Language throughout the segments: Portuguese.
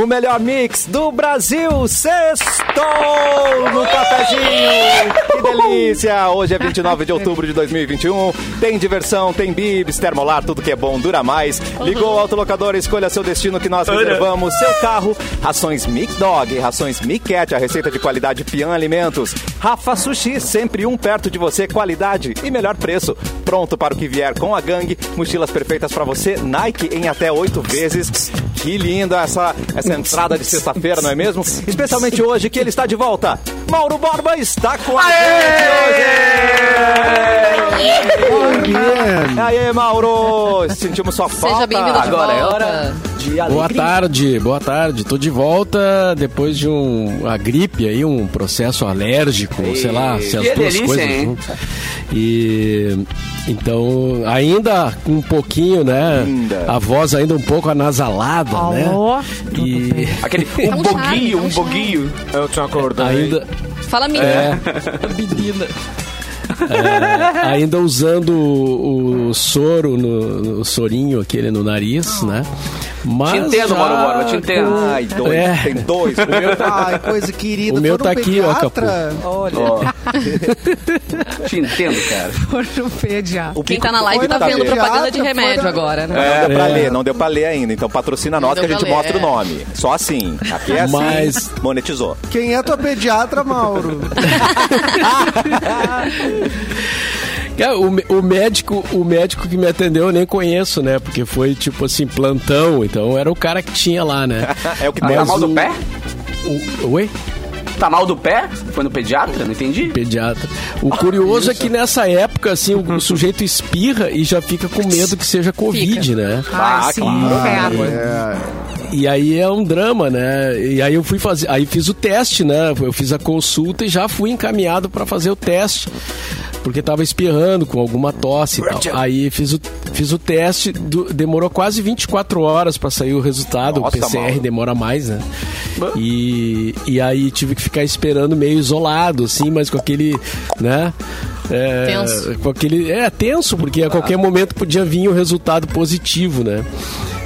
O melhor mix do Brasil, sextou no cafezinho. Que delícia! Hoje é 29 de outubro de 2021. Tem diversão, tem bibs, termolar, tudo que é bom dura mais. Ligou o autolocador, escolha seu destino que nós reservamos. Seu carro, rações Mic Dog, rações Mic Cat, a receita de qualidade Pian Alimentos. Rafa Sushi, sempre um perto de você, qualidade e melhor preço. Pronto para o que vier com a gangue. Mochilas perfeitas para você, Nike em até oito vezes. Que linda essa, essa entrada de sexta-feira, não é mesmo? Especialmente hoje que ele está de volta. Mauro Borba está com a gente hoje! Aê, Mauro! Sentimos sua falta. Seja bem-vindo de Agora é volta. Hora de Boa tarde, boa tarde. Tô de volta depois de um, uma gripe aí, um processo alérgico, sei lá, se as duas delícia, coisas hein? juntas. E então, ainda com um pouquinho, né? Ainda. A voz ainda um pouco anasalada, né? E Aquele um Dá um charme, boguinho, dá um boguinho. Eu tinha acordado. ainda Fala, menina. É. É, ainda usando o, o soro, no, o sorinho aquele no nariz, né? Mas Te entendo, já Mauro Borba, te entendo. Ai, dois. É. Tem dois. O meu tá... Ai, coisa querida. O meu tá no aqui, ó, pediatra. Olha. Te entendo, cara. Ortopedia. O Quem bico tá na live tá vendo pediatra, propaganda de remédio na- agora, né? Não deu pra É. ler, não deu pra ler ainda. Então patrocina nós que a gente mostra o é. nome. Só assim. Aqui é assim. Mas- Monetizou. Quem é tua pediatra, Mauro? É, o, o médico, o médico que me atendeu eu nem conheço, né? Porque foi tipo assim, plantão, então era o cara que tinha lá, né? É o que Tá mal do o- pé? O, oi? Tá mal do pé? Foi no pediatra? Não entendi. Pediatra. O curioso é que nessa época, assim, o, o sujeito espirra e já fica com medo que seja Covid, né? Ai, Ah, sim, claro. inferno. É, E aí é um drama, né? E aí eu fui fazer, aí fiz o teste, né? Eu fiz a consulta e já fui encaminhado para fazer o teste. Porque tava espirrando com alguma tosse e tal. Aí fiz o, fiz o teste, do- demorou quase 24 horas para sair o resultado. Nossa, o PCR Mauro. demora mais, né? E, e aí tive que ficar esperando meio isolado, assim, mas com aquele, né? É, Tenso. Com aquele, é tenso, porque a qualquer momento podia vir o resultado positivo, né?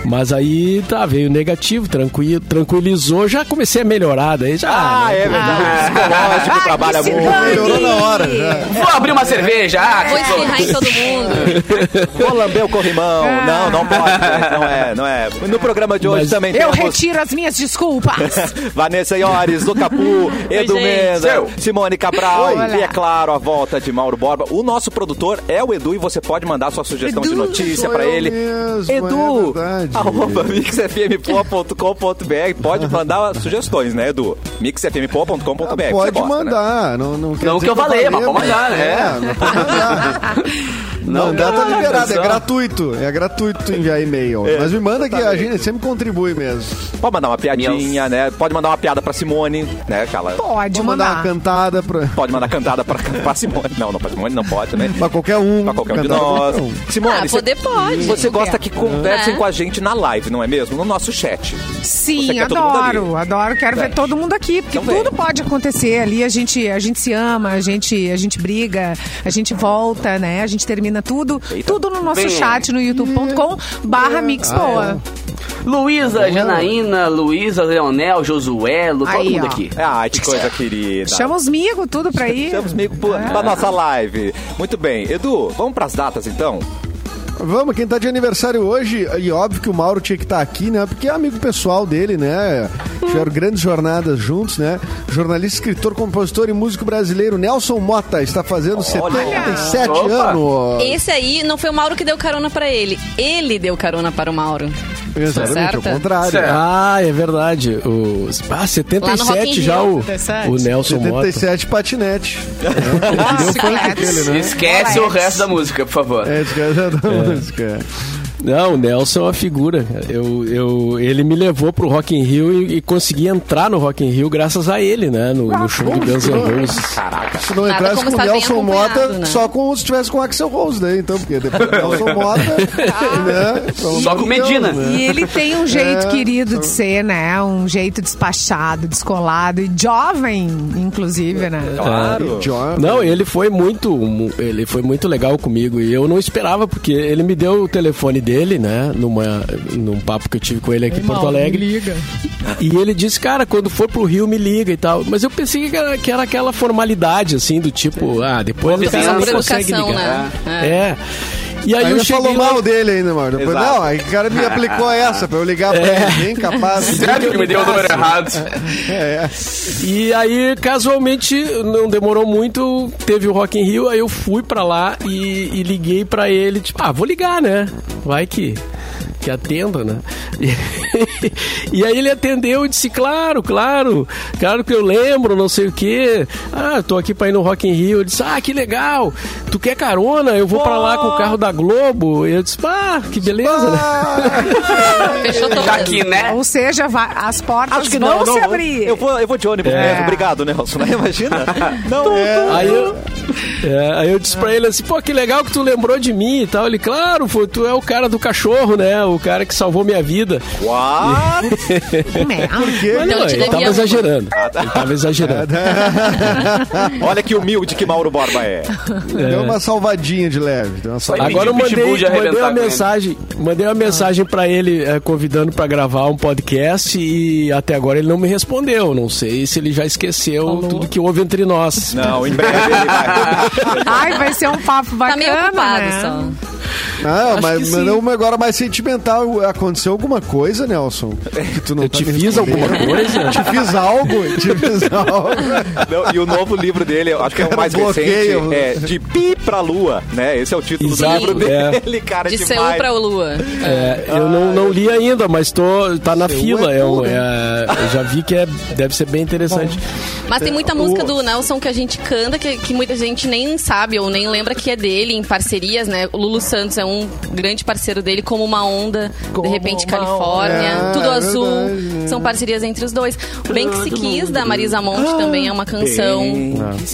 Mas aí tá, veio negativo, tranquilo, tranquilizou, já comecei a melhorar, daí já. Ah, né? é verdade. O psicológico trabalha muito. melhorou na hora. Já. Vou abrir uma cerveja. Ah, Vou espirrar em todo mundo. Vou lamber o corrimão. Não, não pode. Não é, não é. No programa de hoje Mas- também Eu temos retiro as minhas desculpas. Vanessa Iores, do Capu, Edu. Menda, Seu. Simone Cabral Olá. e, é claro, a volta de Mauro Borba. O nosso produtor é o Edu e você pode mandar sua sugestão de Edu, notícia sou pra eu ele. mesmo, Edu, é verdade. arroba mixfmpoa.com.br. Pode mandar sugestões, né, Edu? mixfmpoa.com.br. Você Pode gosta, né? mandar. Não, não, quer Não dizer que eu falei, mas pode mandar, né? É, não pode mandar. Não, mandar tá não, liberado, é gratuito. É gratuito enviar e-mail. Mas me manda que a gente sempre contribui mesmo. Pode mandar uma piadinha, né? Pode mandar uma piada pra Simone, né, aquela... Pode Vou mandar uma cantada pra, Pode mandar cantada pra, pra Simone. Não, não, pra Simone não pode, né? pra qualquer um. Pra qualquer um de nós. um. Simone, Ah, poder pode. Você gosta que conversem É. com a gente na live, não é mesmo? No nosso chat. Sim, todo adoro, adoro. Quero ver todo mundo aqui, porque Então vem. tudo pode acontecer ali. A gente, a gente se ama, a gente, a gente briga, a gente volta, né? A gente termina tudo, Eita. tudo no nosso Vem. chat no youtube.com barra mixpoa. Luísa, Janaína, Luísa, Leonel, Josuelo, todo Aí, mundo ó. aqui. Ai, que coisa querida. Chama os migos, tudo pra ir. Chama os amigos pra, pra nossa live. Muito bem. Edu, vamos pras datas então? Vamos, quem tá de aniversário hoje, e óbvio que o Mauro tinha que estar aqui, né? Porque é amigo pessoal dele, né? Tiveram grandes jornadas juntos, né? Jornalista, escritor, compositor e músico brasileiro Nelson Mota está fazendo 77 Opa. anos. Esse aí não foi o Mauro que deu carona pra ele. Ele deu carona para o Mauro. Exatamente, ao contrário. Certo. Ah, é verdade. O, ah, Lá no Rock in 77 já Rio, o, 77. o Nelson Mota. 77 patinete. Ah, Deu funk dele, né? Esquece o resto da música, por favor. É, esquece da música. Não, o Nelson é uma figura. Eu, eu, ele me levou pro Rock in Rio e, e consegui entrar no Rock in Rio graças a ele, né? No, no show do Guns N' Roses. Caraca. Se não entrasse com o Nelson Mota, né? só com, se tivesse com o Axel Rose, né? Então, porque depois do Nelson Mota, né? Então, Só com Medina. né? E ele tem um jeito É. querido de ser, né? Um jeito despachado, descolado e jovem, inclusive, né? Claro. John- Não, ele foi muito, mu- ele foi muito legal comigo e eu não esperava porque ele me deu o telefone dele ele, né? Numa, num papo que eu tive com ele aqui em Porto Alegre. Liga. E ele disse, cara, quando for pro Rio, me liga e tal. Mas eu pensei que era, que era aquela formalidade, assim, do tipo, ah, depois o Confiança. cara não consegue ligar. né? É. E aí Ainda eu cheguei falou lá- mal dele ainda, mano. Depois, não, aí o cara me aplicou essa pra eu ligar pra É. ele. Bem capaz. Sério que me deu o número errado. É, E aí, casualmente, não demorou muito, teve o Rock in Rio, aí eu fui pra lá e, e liguei pra ele, tipo, ah, vou ligar, né? Vai que que atenda, né? E, e aí ele atendeu e disse, claro, claro, claro que eu lembro, não sei o quê. Ah, tô aqui pra ir no Rock in Rio. Eu disse, ah, que legal. Tu quer carona? Eu vou pra lá com o carro da Globo. E eu disse, ah, que beleza, né? Fechou todas. Já que, né? Ou seja, vai- as portas Acho que vão não, não. se abrir. Eu vou, eu vou de ônibus É. mesmo. Obrigado, Nelson. né? Imagina. Não, Aí eu, é, aí eu disse pra ele assim, pô, que legal que tu lembrou de mim e tal. Ele, claro, pô, tu é o cara do cachorro, né? O cara que salvou minha vida. What? Por quê? Mas Então não, ele te ele tava exagerando. Ele tava exagerando. Olha que humilde que Mauro Borba é. Deu uma salvadinha de leve. Deu uma salvadinha. Agora eu mandei, mandei uma mensagem, mandei uma mensagem pra ele eh, convidando pra gravar um podcast e até agora ele não me respondeu. Não sei se ele já esqueceu tudo que houve entre nós. Não, em breve ele vai. Ai, vai ser um papo Tá bacana, meio ocupado né? só. Acho mas, mas não, agora mais sentimental. Aconteceu alguma coisa, Nelson? Que tu não Eu tá te fiz alguma coisa? Te fiz algo? Te fiz algo? Não, e o novo livro dele, eu acho que é o mais bloqueio. recente, é De Pi pra Lua, né? Esse é o título Exato, do livro é. dele, cara. De demais. Seul pra Lua. É, eu não, não li ainda, mas tô, tá na Seu fila. é É um- tudo. é- eu já vi que é, deve ser bem interessante. Mas tem muita música do Nelson que a gente canta que, que muita gente nem sabe ou nem lembra que é dele, em parcerias, né? O Lulu Santos é um grande parceiro dele, como uma onda, de repente Califórnia, tudo É, é azul. verdade, é. São parcerias entre os dois. O Bem Que Se Quis, da Marisa Monte, também é uma canção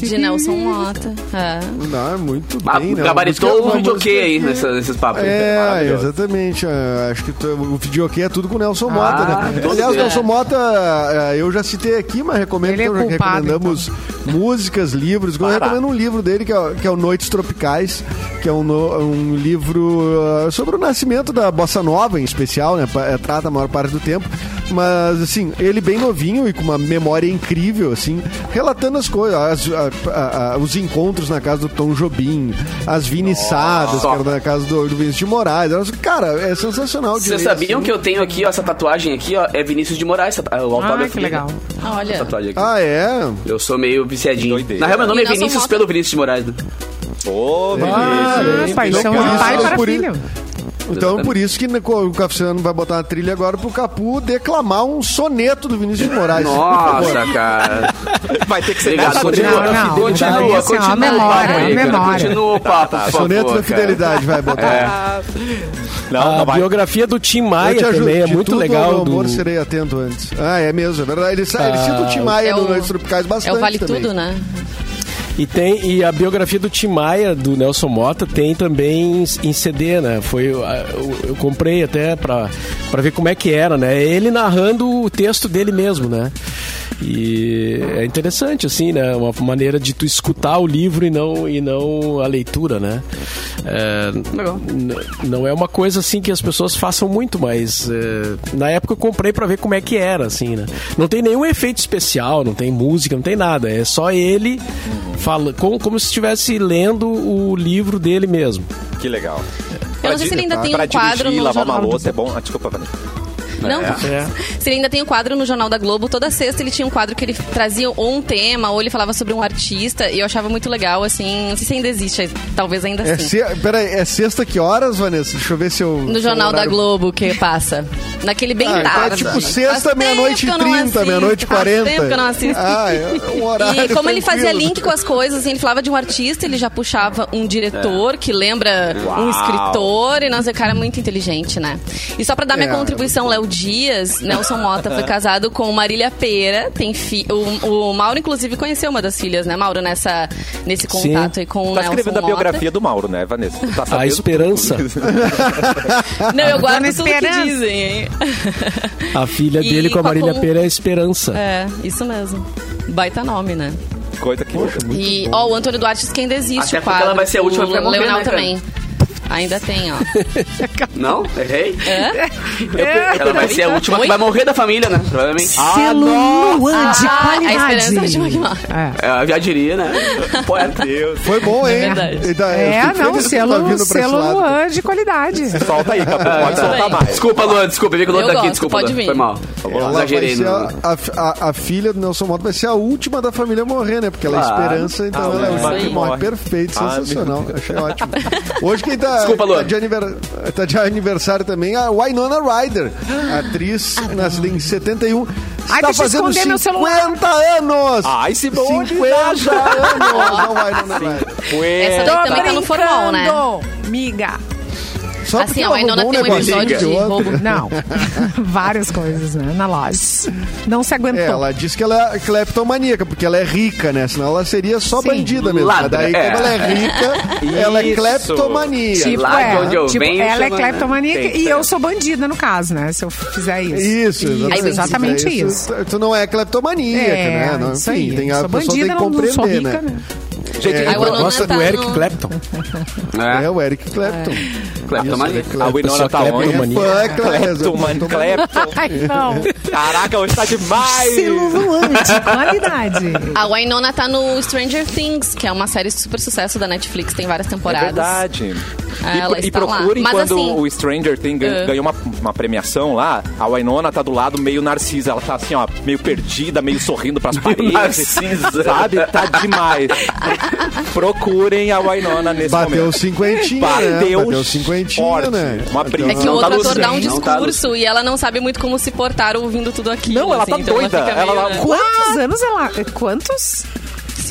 de Nelson Mota. É. Não, é muito Ah, bem, né? Gabaritou Música- o videokê aí nessa- nesses papos. É, Maravilhoso. exatamente. é, Acho que o videokê é tudo com o Nelson Ah, Mota, né? Aliás, bem. Nelson Mota, é, eu já citei aqui, mas recomendo Ele é então, culpado, recomendamos músicas, livros. Eu recomendo um livro dele que é, que é o Noites Tropicais, que é um, no- um livro ah, sobre o nascimento da bossa nova, em especial, né? É, Trata a maior parte do tempo. Mas, assim, ele bem novinho e com uma memória incrível, assim, relatando as coisas, as- a- a- a- os encontros na casa do Tom Jobim, as viniçadas, que era na casa do, do Vinícius de Moraes. Cara, é sensacional de Vocês sabiam assim. que eu tenho aqui, ó, essa tatuagem aqui, ó, é Vinícius de Moraes, o autógrafo Ah, que legal. Olha. Essa tatuagem aqui. Ah, é? Eu sou meio viciadinho. Doideira. Na real, meu nome E é Vinícius pelo Vinícius de Moraes. Ô, Ah, Vinícius. paixão Então, de pai para filho. Então, por isso que o Cassiano vai botar uma trilha agora pro Capu declamar um soneto do Vinícius de Moraes. Nossa, cara. Vai ter que ser Obrigado. nessa Continua, Não, não. continua, ó, continua. a memória, aí, a cara. memória. Continua o papo, por Soneto favor, da Fidelidade vai botar. Não, a não vai. biografia do Tim Eu Maia te ajudo. também é muito tudo, legal. Ao amor, do- serei atento antes. Ah, é mesmo, é verdade. Ele, sa- ele Ah, cita o Tim Maia É no Noites Tropicais É bastante o Vale também. Tudo, né? E tem e a biografia do Tim Maia, do Nelson Mota, tem também em CD, né? Foi eu, eu- comprei até pra, pra ver como é que era, né? Ele narrando o texto dele mesmo, né? E é interessante, assim, né? Uma maneira de tu escutar o livro e não, e não a leitura, né? É, não é uma coisa assim que as pessoas façam muito, mas é, na época eu comprei pra ver como é que era, assim, né? Não tem nenhum efeito especial, não tem música, não tem nada. É só ele fala, como, como se estivesse lendo o livro dele mesmo. Que legal. Eu não sei se ele ainda tem pra um quadro dirigir, no lavar uma louça é bom. Ah, desculpa, Vanessa. Não, É. se ele ainda tem um quadro no Jornal da Globo, toda sexta ele tinha um quadro que ele trazia ou um tema, ou ele falava sobre um artista, e eu achava muito legal, assim, não sei se ainda existe, talvez ainda É, assim. se... Peraí, é sexta que horas, Vanessa? Deixa eu ver se eu. No Jornal da horário- Globo que passa. Naquele bem Ah, então é tarde. tipo Faz sexta, meia-noite e trinta, meia-noite e quarenta. tempo que eu não assisto. Ah, é um horário E como ele fazia tranquilo. link com as coisas, assim, ele falava de um artista, ele já puxava um diretor que lembra um Uau. escritor, e nossa, o cara é muito inteligente, né? E só pra dar minha É, contribuição, Léo Dias, Nelson Mota foi casado com Marília Pera, tem fi... o, o Mauro, inclusive, conheceu uma das filhas, né, Mauro, nessa, nesse contato aí com o Tá Nelson escrevendo a Mota. biografia do Mauro, né, Vanessa? Tá A Esperança, Não, eu guardo tudo que dizem, hein? a filha E dele com a Marília com- Pera é a Esperança. É, isso mesmo. Baita nome, né? Coisa que... E, ó, o Antônio Duarte diz que ainda existe Até o porque quadro. ela vai ser a última o que vai morrer, Leonel né, cara? Ainda tem, ó. Não? Errei? É? Ela vai ser a última que Oi? vai morrer da família, né? Provavelmente. Selo Luan de Ah, a qualidade. esperança de Magmar. É. É, já diria, né? Poeta. Foi bom, hein? verdade. É, fico não, que tá selo, selo. Luan de qualidade. Solta aí, Capu. Pode isso soltar mais. Desculpa, Luan, desculpa. Vi que o Luan Eu tá aqui, desculpa. pode vir. Foi mal. Ela Exagerei. vai ser no- a, a- a filha do Nelson Mota vai ser a última da família a morrer, né? Porque ela é Claro. esperança, então Ah, ela é a que morre. Perfeito, Ah, sensacional. Achei ótimo. Hoje quem tá, Desculpa, tá, Luan. de aniver- tá de aniversário também, a Winona Ryder, atriz nascida em 71. Ai, está fazendo esconder meu 50 anos! Ai, Simone, 50 anos! A Winona Ryder. Essa daí também tá no formal, né? Miga. Só Assim, porque a roubou tem um episódio de outro. roubo. Não. Várias coisas, né? Na loja. Não se aguentou. É, ela diz que ela é cleptomaníaca, porque ela é rica, né? Senão ela seria só Sim. bandida mesmo. Ladra, daí, é. quando ela é rica, ela é Isso. cleptomania. Tipo, Lá é, onde eu tipo venho, ela é chama- cleptomaníaca Tem que e eu sou bandida, no caso, né? Se eu fizer isso. Isso, exatamente. exatamente É isso. Tu- Tu não é cleptomaníaca, É, né? Não, isso enfim, aí. tem a sou pessoa tem bandida, que não, não sou compreender, rica, né? né? Gente, É, Gosta do Eric no- Clapton. É, É. o Eric Clapton. Cleptomania. Isso, a Winona tá Clapton onde? mania. É é Clepton, mano, Clepton. Ai, não. Caraca, hoje tá demais. De qualidade. A Winona tá no Stranger Things, que é uma série super sucesso da Netflix, tem várias É temporadas. verdade. Ah, E, ela e está lá. procurem Mas quando assim- o Stranger Things ganha- É. ganhou uma, uma premiação lá, a Winona tá do lado meio narcisa. Ela tá assim, ó, meio perdida, meio sorrindo pras paredes. Narcisa. Sabe? Tá demais. Procurem a Winona nesse Bateu momento. cinquentinha, né? Bateu Bateu cinquentinha, forte. né? Uma Bateu- brisa. É que o tá outro ator dá um tá discurso e ela não sabe muito como se portar ouvindo tudo aquilo. Não, ela assim, tá então doida. Ela- meio, ela- né? Quantos anos ela... Quantos?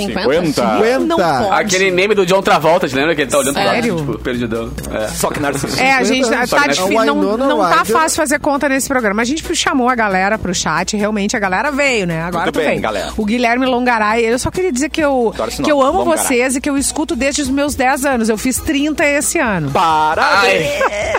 50? 50? Não 50. pode. Aquele meme do John Travolta, te lembra que ele tá olhando pro lado, Sério? tipo, perdidão. É. Só que narcisa. É, a gente tá que difícil, a não, não tá fácil fazer conta nesse programa. A gente chamou a galera pro chat, realmente a galera veio, né? Agora Muito tu bem, veio. galera. O Guilherme Longaray, eu só queria dizer que eu, que eu amo Longaray. vocês e que eu escuto desde os meus 10 anos. Eu fiz 30 esse ano. Parabéns!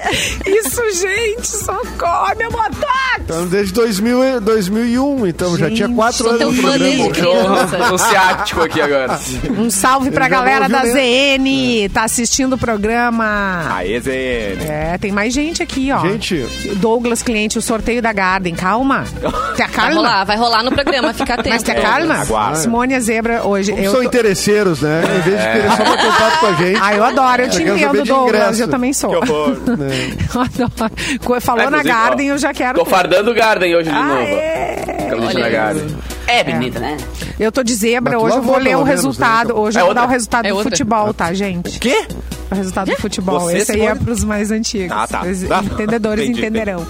Isso, gente, socorro, meu motoque! Então, desde 2000, e- 2001, então já Gente, tinha 4 sou anos de fã programa. desde criança. Um ciático aqui agora. Um salve pra galera da ZN, tá assistindo o programa. Aê, Zene. É, tem mais gente aqui, ó. Gente, Douglas, cliente, o sorteio da Garden. Calma. Te Vai acalma. rolar, vai rolar no programa, fica atento. Mas te acalma. aguarda. Simone a Zebra hoje. como Eu são tô- interesseiros, né? Em vez de É. querer só bater contato com a gente. Ah, eu adoro, eu te Eu quero saber entendo, de Douglas. ingresso. Eu também sou. Que horror. Eu adoro. Co- Falou É, na inclusive, Garden, ó, eu já quero. Tô ter. fardando o Garden hoje de Ah, novo. é. Camiseta da. Garden. É bonita, né? Eu tô de zebra, Mas tu hoje eu vou lavou, ler o pelo menos, resultado. Hoje É eu vou dar o resultado É do outra. futebol, tá, gente? Quê? O resultado do futebol. Você, Esse aí é pros mais antigos. Ah, tá. Os Tá. entendedores Entendi, entenderão.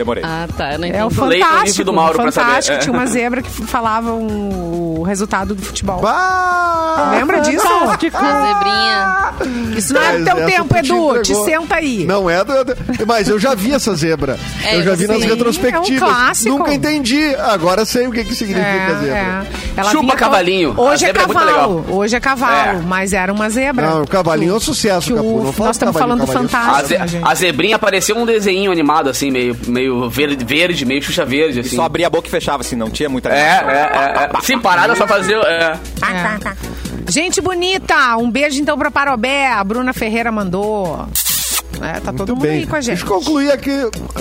Demorei. Ah, tá, eu não É o entendi. Leia o Fantástico. do Mauro pra saber. Fantástico. É. Tinha uma zebra que falava um- o resultado do futebol. Bah! Lembra disso? A zebrinha. Isso não é do teu tempo, te Edu. Te entregou. senta aí. Não é do, Mas eu já vi essa zebra. É, eu já vi sim. nas É um retrospectivas. clássico. Nunca entendi. Agora sei o que, que significa zebra. é. Ela Chupa cavalinho. Hoje A é é muito cavalo. legal. Hoje é cavalo, É. mas era uma zebra. Não, o cavalinho é um sucesso, Capu. Nós estamos falando do é fantástico. A, ze- gente? a zebrinha parecia um desenho animado, assim, meio, meio verde, verde, meio xuxa verde, E assim. só abria a boca e fechava, assim, não tinha muita É, é, é, é. Sim, parada só fazia. É. É. Gente bonita, um beijo então pra Parobé. A Bruna Ferreira mandou. É, tá todo Muito mundo bem. aí com a gente. Deixa eu concluir aqui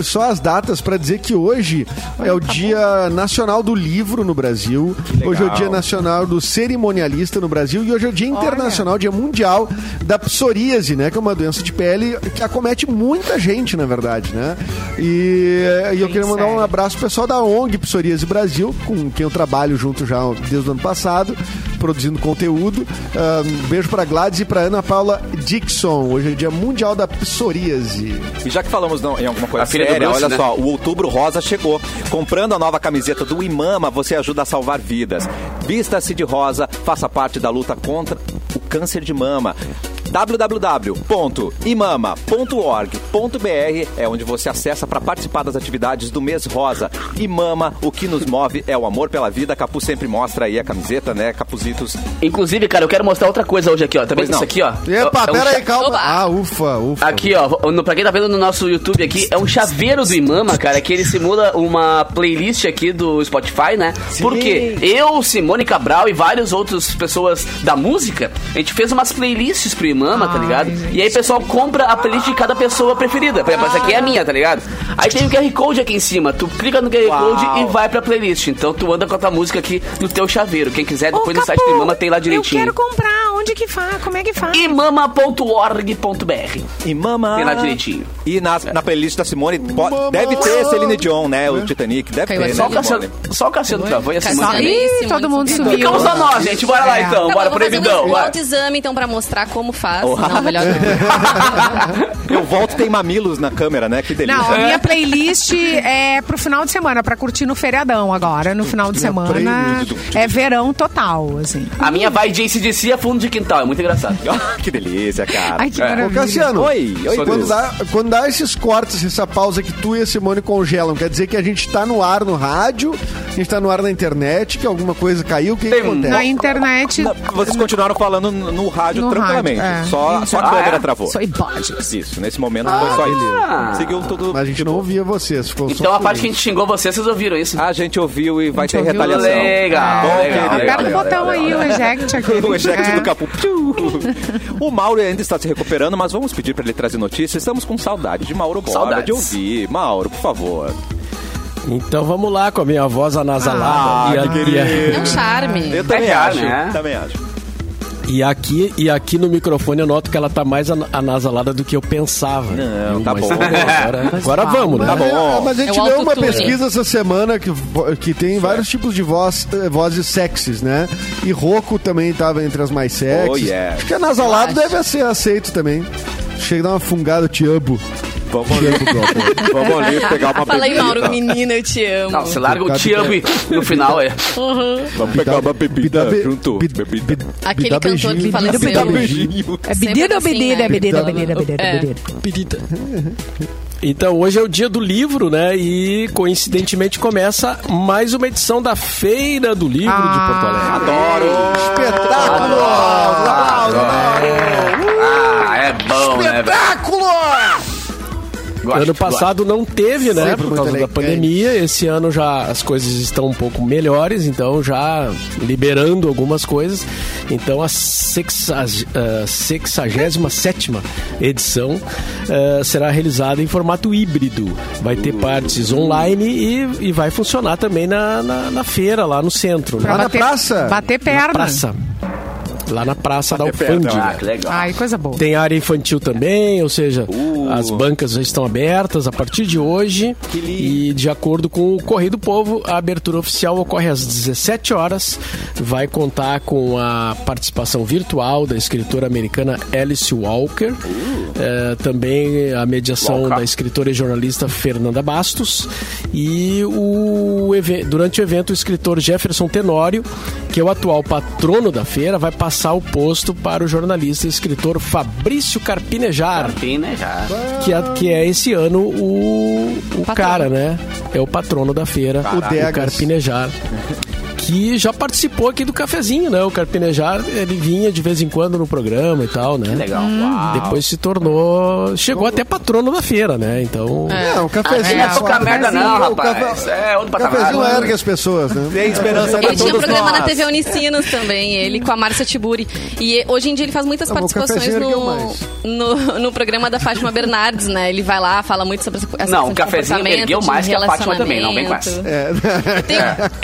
só as datas para dizer que hoje é o Dia Nacional do Livro no Brasil. Hoje é o Dia Nacional do Cerimonialista no Brasil e hoje é o Dia Internacional, Dia Mundial da Psoríase, né? Que é uma doença de pele que acomete muita gente, na verdade, né? E, e eu queria mandar um sério. abraço pro pessoal da ONG Psoríase Brasil, com quem eu trabalho junto já desde o ano passado, produzindo conteúdo. Ah, um beijo para Gladys e para Ana Paula Dixon. Hoje é Dia Mundial da Psoríase. E já que falamos não, em alguma coisa A filha do séria, Bruce, olha né? só, o Outubro Rosa chegou. Comprando a nova camiseta do Imama, você ajuda a salvar vidas. Vista-se de rosa, faça parte da luta contra o câncer de mama. www.imama.org.br é onde você acessa para participar das atividades do mês rosa. Imama, o que nos move é o amor pela vida. Capu sempre mostra aí a camiseta, né? Capuzitos. Inclusive, cara, eu quero mostrar outra coisa hoje aqui, ó. Tá não. isso aqui, ó? Epa, É um pera aí, calma. Oba. Ah, ufa, ufa. Aqui, ó, no, pra quem tá vendo no nosso YouTube aqui, é um chaveiro do Imama, cara, que ele simula uma playlist aqui do Spotify, né? Porque eu, Simone Cabral e várias outras pessoas da música, a gente fez umas playlists pro Imama. Imama, tá ligado? gente. E aí o pessoal compra a playlist de cada pessoa preferida. Por exemplo, essa aqui é a minha, tá ligado? Aí tem o QR Code aqui em cima. Tu clica no QR Uau. Code e vai pra playlist. Então tu anda com a tua música aqui no teu chaveiro. Quem quiser, Ô, depois no site do Imama tem lá direitinho. Eu quero comprar. Onde que faz? Como é que faz? imama.org.br E mama. Tem lá direitinho. E na, na playlist da Simone, po- deve ter Celine Dion, né? O Titanic. Deve Caiu ter, aqui. Só o né, Cassiano, Simone? só o Cassiano travou e a Cassiano. Simone Ih, Simone todo mundo Simone. sumiu. Ficamos só nós, gente. Bora lá É. então. Tá, Bora vou fazer proibidão. um vai. autoexame, então, pra mostrar como faz. Oh. Não, melhor não. Eu volto tem mamilos na câmera, né? Que delícia. Não, a minha playlist é pro final de semana, pra curtir no feriadão agora. No final de semana é verão total, assim. A minha vai de ACDC a fundo de quintal. É muito engraçado. que delícia, cara. Ai, que É. Ô, maravilha. Cassiano, Oi, oi, quando, dá, quando dá esses cortes, essa pausa que tu e a Simone congelam, quer dizer que a gente tá no ar no rádio, a gente tá no ar na internet, que alguma coisa caiu, o que, que acontece? Na internet. Vocês continuaram falando no, no rádio No tranquilamente. rádio, é. Só, só a Ah, câmera é? travou. Sou ibodes. Isso, nesse momento foi só Ah. isso. Seguiu tudo. Mas a gente não ouvia vocês, ficou só Então a parte que a gente xingou vocês, vocês ouviram isso? A gente ouviu e vai ter retaliação. Legal, Bom, legal, querido. legal, Aperta o legal, botão aí, o eject aqui. O eject É. do capu. O Mauro ainda está se recuperando, mas vamos pedir para ele trazer notícias. Estamos com saudade de Mauro Borba, Saudades. de ouvir. Mauro, por favor. Então vamos lá com a minha voz anasalada. Ah, e, a- que e a- É um charme. Eu também É, acho. né? Também acho. E aqui, e aqui no microfone eu noto que ela tá mais ana- anasalada do que eu pensava. Não, tá Mas bom. Agora, agora vamos, né? Tá bom. Ah, Mas a gente É leu uma pesquisa essa semana que, que tem vários tipos de voz, eh, vozes sexys, né? E rouco também estava entre as mais sexys. Oh, yeah. Acho que anasalado deve ser aceito também. Chega a dar uma fungada, eu te amo. Vamos ali, vamos ali pegar uma Fala aí, bebida. Mauro, menina, eu te amo. Não, você larga o te amo e no final é. Vamos pegar uma bebida be- junto. Bebida. bi- Aquele cantor que beijinho. faleceu. Bebida Sempre beijinho. É bedida ou assim, bedida? né? É É. bedida. Pedida. Então, hoje é o dia do livro, né? E coincidentemente começa mais uma edição da Feira do Livro de Porto Alegre. Adoro. Espetáculo! Ah, é bom, né, ano passado não teve, né? Por causa da pandemia. Esse ano já as coisas estão um pouco melhores, então já liberando algumas coisas. Então a sexag- ah, 67 edição ah, será realizada em formato híbrido. Vai ter partes online e, e vai funcionar também na, na, na feira, lá no centro. Né? Lá na bater- praça? Bater Na perna. praça. Lá na praça da Alfândega. Ah, que legal. Ai, coisa boa. Tem área infantil também, ou seja, Uh. as bancas já estão abertas a partir de hoje. Que lindo. E de acordo com o Correio do Povo, a abertura oficial ocorre às 17 horas. Vai contar com a participação virtual da escritora americana Alice Walker. Eh, também a mediação Walker. da escritora e jornalista Fernanda Bastos. E o durante o evento, o escritor Jefferson Tenório, que é o atual patrono da feira, vai passar o posto para o jornalista e escritor Fabrício Carpinejar. Já. Que é, que é esse ano o, o Patrono. cara, né? É o patrono da feira, O o Degas. Carpinejar. Que já participou aqui do cafezinho, né? O Carpinejar, ele vinha de vez em quando no programa e tal, né? Legal. Depois se tornou. Chegou até patrono da feira, né? Então. É, um cafezinho. É, Não é pouca o merda, não, O rapaz. cafe- É outro Cafezinho patamar. ergue as pessoas, né? Tem esperança pra Ele tinha um programa nós. na TV Unicinos também, ele com a Márcia Tiburi. E hoje em dia ele faz muitas Ah, o participações cafezinho no, no, no programa da Fátima Bernardes, né? Ele vai lá, fala muito sobre essa Não, o cafezinho ergueu mais que a Fátima também, não vem com essa. É. Eu tenho,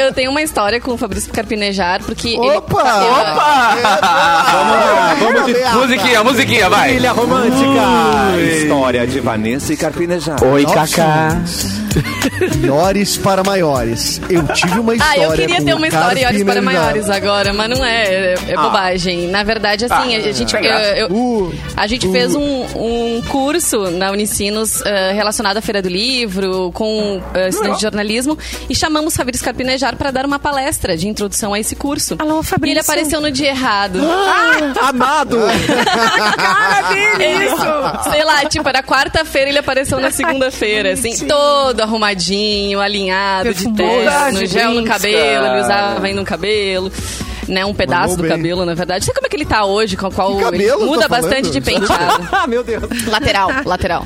eu tenho uma história com o Fabrício Carpinejar, porque ele... Opa! eu- Opa! Vamos lá, vamos de musiquinha, musiquinha, vai. Trilha romântica. História de Vanessa e Carpinejar. Oi, Kaká. Maiores para maiores. Eu tive uma história. Ah, eu queria com ter uma história olhos para Carpinejar. maiores agora, mas não é, é, é bobagem. Na verdade, assim, Ah, a gente, eu- eu- Uh, a gente fez um, um curso na Unicinos eh, relacionado à Feira do Livro, com uh, estudantes de jornalismo, e chamamos Fabrício Carpinejar para dar uma palestra de introdução a esse curso. Alô, E Fabrício. ele apareceu no dia errado. Amado! Cara dele, Isso! Sei lá, tipo, era quarta-feira ele apareceu na segunda-feira, assim, todo arrumadinho, alinhado, de Perfumoso. terno, de gel no cabelo, ele usava ainda no cabelo. Né, um pedaço Mandou do bem. cabelo, na verdade. Sei como é que ele tá hoje, com qual Que ele cabelo muda tá bastante falando? de penteado. ah, meu Deus. lateral, lateral.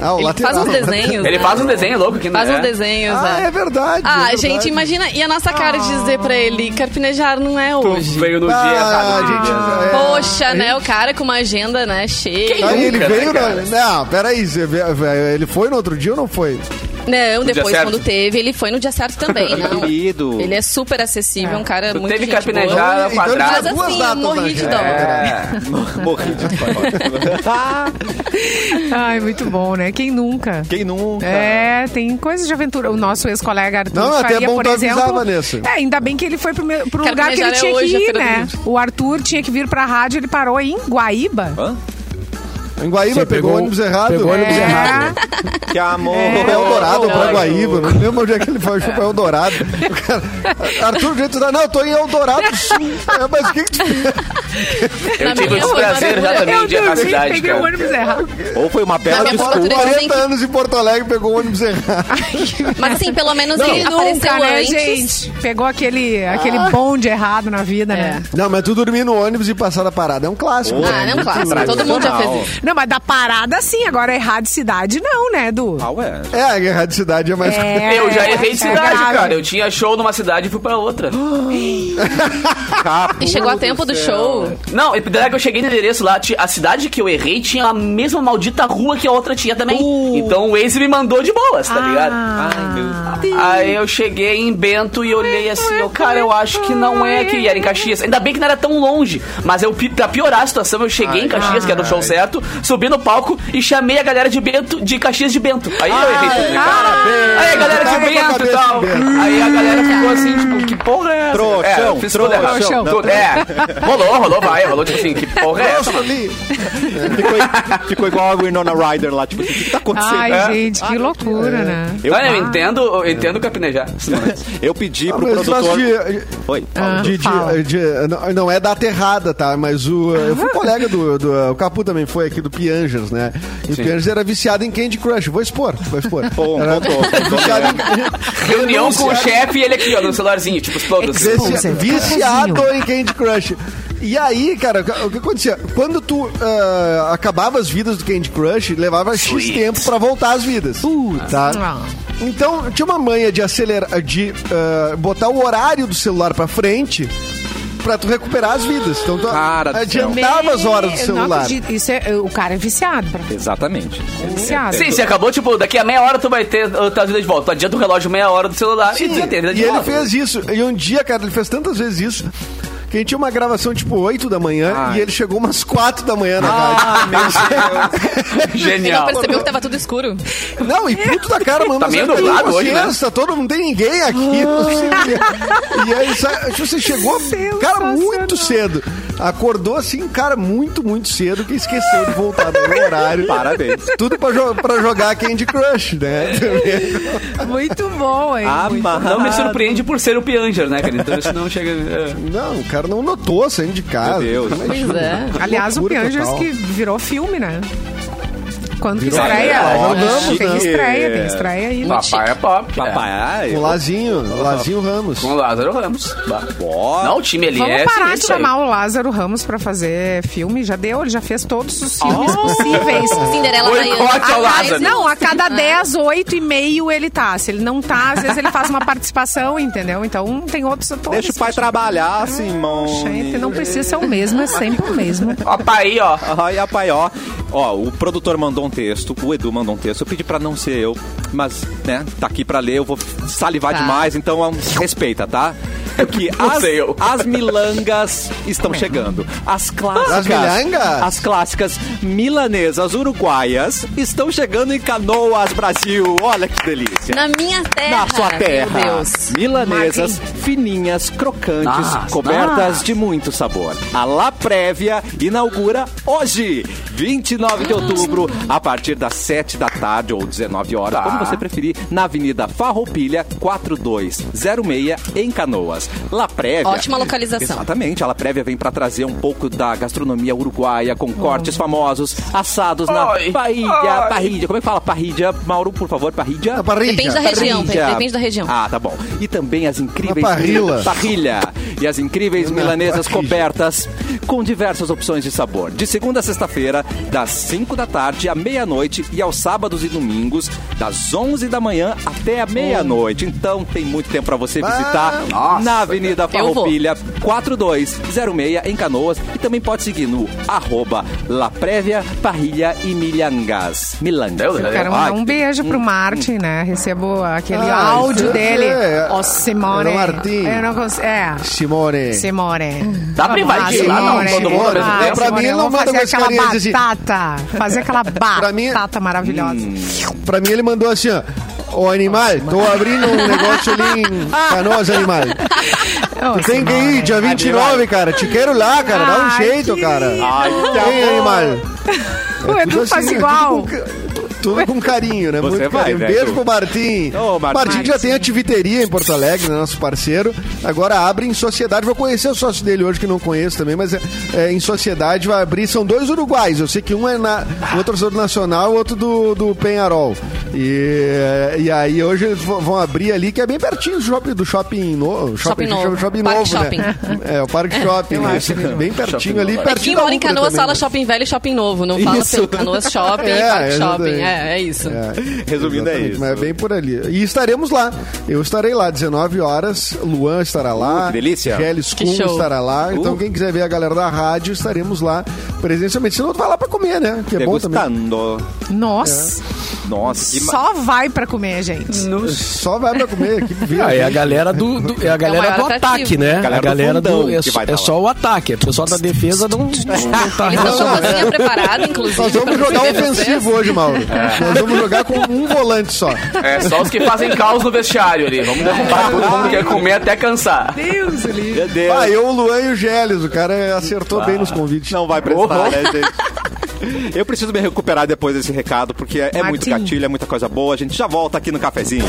Ah, o Ele lateral. faz uns desenhos. Ele né? faz um desenho louco aqui, Faz né? uns desenhos, Ah, né? é verdade. Ah, é verdade. gente, imagina. E a nossa cara de dizer pra ele, carpinejar não é hoje. Veio no Ah, dia, sabe? gente, é. Poxa, né? O cara com uma agenda, né, cheia. Aí ele Nunca, né, veio. cara? no... Não, peraí. Ele foi no outro dia ou não foi? Não, depois, quando teve, ele foi no dia certo também, não. Querido. Ele é super acessível, um cara Tu muito teve boa. ao Então, quadrado. Mas duas assim, datas morri na de dó. É. Morri de Ai, muito bom, né? Quem nunca? Quem nunca? É, tem coisas de aventura. O nosso ex-colega Arthur Não, até é faria, bom por avisar, exemplo... Vanessa. É, ainda bem que ele foi pro, meu- pro lugar que ele tinha que hoje a ir, né? O Arthur tinha que vir pra rádio, ele parou em Guaíba. Hã? Em Guaíba, pegou o pegou- ônibus errado. pegou o ônibus É. errado. Que amor. Foi Eldorado pra Guaíba, não lembro onde é que ele foi, foi pra Eldorado. O cara, Arthur, gente, não, eu tô em Eldorado do Sul. É, mas o que que tu Eu tive o desprazer já também Eu de ir na cidade, peguei o cara. ônibus errado. Ou foi uma bela desculpa. formatura- Dizem 40 que- anos em Porto Alegre pegou o ônibus errado. Mas assim, pelo menos ele apareceu nunca, né, antes. gente? Pegou aquele, aquele bonde errado na vida, né? Não, mas tu dormir no ônibus e passar da parada é um clássico. Ah, não, claro. Todo mundo já fez isso. Não, mas da parada sim, agora errar de cidade não, né, Du? Ah, ué. É, a guerra de cidade é mais... É, Eu já errei de é cidade, grave. cara. Eu tinha show numa cidade e fui pra outra. E chegou a tempo do show. Não, e daí que eu cheguei no endereço lá, a cidade que eu errei tinha a mesma maldita rua que a outra tinha também. Então o Waze me mandou de boas, tá ligado? Ai, meu Aí eu cheguei em Bento e olhei assim, eu, cara, eu acho que não é aqui. E era em Caxias. Ainda bem que não era tão longe. Mas eu, pra piorar a situação, eu cheguei em Caxias, que era o show certo, subi no palco e chamei a galera de Bento, de Caxias de Bento. Aí eu errei tudo? Aí a galera de Bento e tal. Aí a galera ficou assim, tipo, que porra é essa? Trouxão, é, eu fiz tudo errado. Tudo- É, rolou, rolou, vai, rolou tipo assim, que porra é essa. Ficou, ficou igual a Winona Ryder lá, tipo, o que, tá acontecendo? Ai, É. gente, que loucura, né? Eu, eu entendo, eu entendo capinejar. eu pedi Ah, pro produtor... Oi. de, de- fala. de- não, não é data errada, tá? Mas o. Eu fui colega do, do- O Capu também foi aqui do Piangers, né? E o Piangers era viciado em Candy Crush. Vou expor, vou expor. Pô, Era contou, viciado em, Reunião com o chefe e ele aqui, ó, no celularzinho, tipo, explode. vicia- Exposer. viciado em Candy Crush. E aí, cara, o que acontecia? Quando tu ah, acabava as vidas do Candy Crush, levava X Sweet. tempo pra voltar as vidas. Tá? Ah. Então, tinha uma manha de acelerar, de ah, botar o horário do celular pra frente pra tu recuperar as vidas. Então, tu Cara do adiantava as horas do celular. Isso é, o cara é viciado. Pra... Exatamente. Viciado. Sim, se acabou, tipo, daqui a meia hora tu vai ter uh, tua vida de volta. Tu adianta o relógio meia hora do celular Sim, e tu já tem a vida e de ele volta. fez isso. E um dia, cara, ele fez tantas vezes isso que a gente tinha uma gravação tipo 8 da manhã Ai. e ele chegou umas 4 da manhã na Ah, rádio. Ele não Genial. percebeu que tava tudo escuro. Não, e puto da cara, mano. Tá meio nublado hoje, né? Todo, não tem ninguém aqui. não sei o quê. e aí, você chegou, cara, muito cedo. Acordou assim, cara, muito, muito cedo, que esqueceu de voltar no horário. Parabéns. Tudo pra, jo pra jogar Candy Crush, né? Muito bom, hein? Ah. Não me surpreende por ser o Pianger, né, cara? Então isso não chega. é. Não, o cara não notou saindo de casa. Meu Deus. Pois é. Aliás, o Piangers total. que virou filme, né? Quando que estreia? Ó, vamos, tem né? estreia, tem estreia aí. Papai é pop. Papai, ai, O Lazinho, o Lazinho Ramos. Com o Lázaro Ramos. Ó. Não, o time ali Vamos é parar de chamar o Lázaro Ramos pra fazer filme. Já deu, ele já fez todos os filmes possíveis. Cinderela Boicote ao Ah, Lázaro. Não, a cada 10, 8 e meio ele tá. Se ele não tá, às vezes ele faz uma participação, entendeu? Então tem outros atores. Deixa o pai trabalhar, Simão. Gente, não precisa ser o mesmo, é sempre o mesmo. Ó, pai, ó. A pai, ó. Ó, o produtor mandou um texto, o Edu mandou um texto. Eu pedi pra não ser eu, mas, né, tá aqui pra ler, eu vou salivar Tá. demais, então respeita, tá? Porque Não as, as milangas estão chegando. As clássicas. As milangas? As clássicas milanesas uruguaias estão chegando em Canoas, Brasil. Olha que delícia. Na minha terra. Na sua terra. Meu Deus. Milanesas fininhas, crocantes, Nossa, cobertas nossa. de muito sabor. A La Prévia inaugura hoje, 29 de outubro, a partir das 7 da tarde ou 19 horas, Tá. como você preferir, na Avenida Farroupilha 4206 em Canoas. La Prévia. Ótima localização. Exatamente, a La Prévia vem para trazer um pouco da gastronomia uruguaia com cortes famosos, assados na parrilha. Como é que fala parrilha? Mauro, por favor, parrilha. A parrilha. Depende da região, Parrilha. depende da região. Ah, tá bom. E também as incríveis... Parrilha. E as incríveis milanesas cobertas com diversas opções de sabor. De segunda a sexta-feira, das 5 da tarde à meia-noite e aos sábados e domingos, das 11 da manhã até a meia-noite. Então tem muito tempo para você visitar na Avenida. Farroupilha 4206 em Canoas e também pode seguir no arroba La Prévia Parrilha e Milhangas. Milangas. Eu Quero mandar um beijo pro Martin, né? Recebo aquele Ah, áudio isso dele. é- Ó, Simone. é o Martim. Eu não consigo. É. Simone. Simone. Dá pra invadir lá, não, todo mundo ao mesmo Ah, tempo. Pra mim, Simone, ele não manda fazer aquela carinhas de batata. Fazer aquela Pra mim- batata maravilhosa. Pra mim, ele mandou assim, ó. Ô, animal, tô abrindo um negócio ali em Canoas, animal. Tu tem que ir, dia 29, cara. Te quero lá, cara. Dá um Ai, jeito, que cara. Ai, que Ei, animal. O É Edu tudo faz assim, é igual. Tudo com, ca- tudo com carinho, né? Você Muito vai, carinho. né, Beijo Edu? pro Martim. Ô, Martim. Martim já tem ativiteria em Porto Alegre, né, nosso parceiro. Agora abre em sociedade. Vou conhecer o sócio dele hoje, que não conheço também, mas é, é, em sociedade vai abrir. São dois uruguais. Eu sei que um é na, o outro é do Nacional, o outro do, do Penharol. E, e aí hoje eles vão abrir ali, que é bem pertinho do shopping, do shopping, no, Shopping novo. shopping novo, Shopping. né? É, o Parque Shopping. eu né? bem pertinho ali, É pertinho quem da mora em Canoas fala né? shopping velho e shopping novo. Não fala Isso. pelo Canoas shopping É, parque shopping. É, é isso. É, Resumindo, é isso. Mas é bem por ali. E estaremos lá. Eu estarei lá, 19 horas. Luan estará lá. Uh, que delícia. Geles Kuhn estará lá. Então, Uh. quem quiser ver a galera da rádio, estaremos lá presencialmente. Senão, tu vai lá pra comer, né? Que é bom também. Degustando. Nossa. Nossa, que Só vai pra comer, gente. Só vai pra comer aqui. Vê, Ah, é a galera do, do- é a galera maior do ataque, né? Galera a do galera do, fundão é, que vai é tá só o ataque. O pessoal da defesa não, não tá Eles estão com a relacionado. cozinha preparada, inclusive. Nós vamos jogar ofensivo hoje, Mauro. Nós vamos jogar com um volante só. É, só os que fazem caos no vestiário ali. Vamos derrubar todo mundo que quer comer até cansar. Deus, ali. Meu Deus. Ah, eu, o Luan e o Geles. O cara acertou bem nos convites. Não vai prestar, né, gente? Eu preciso me recuperar depois desse recado, porque é, é muito gatilho, é muita coisa boa. A gente já volta aqui no cafezinho.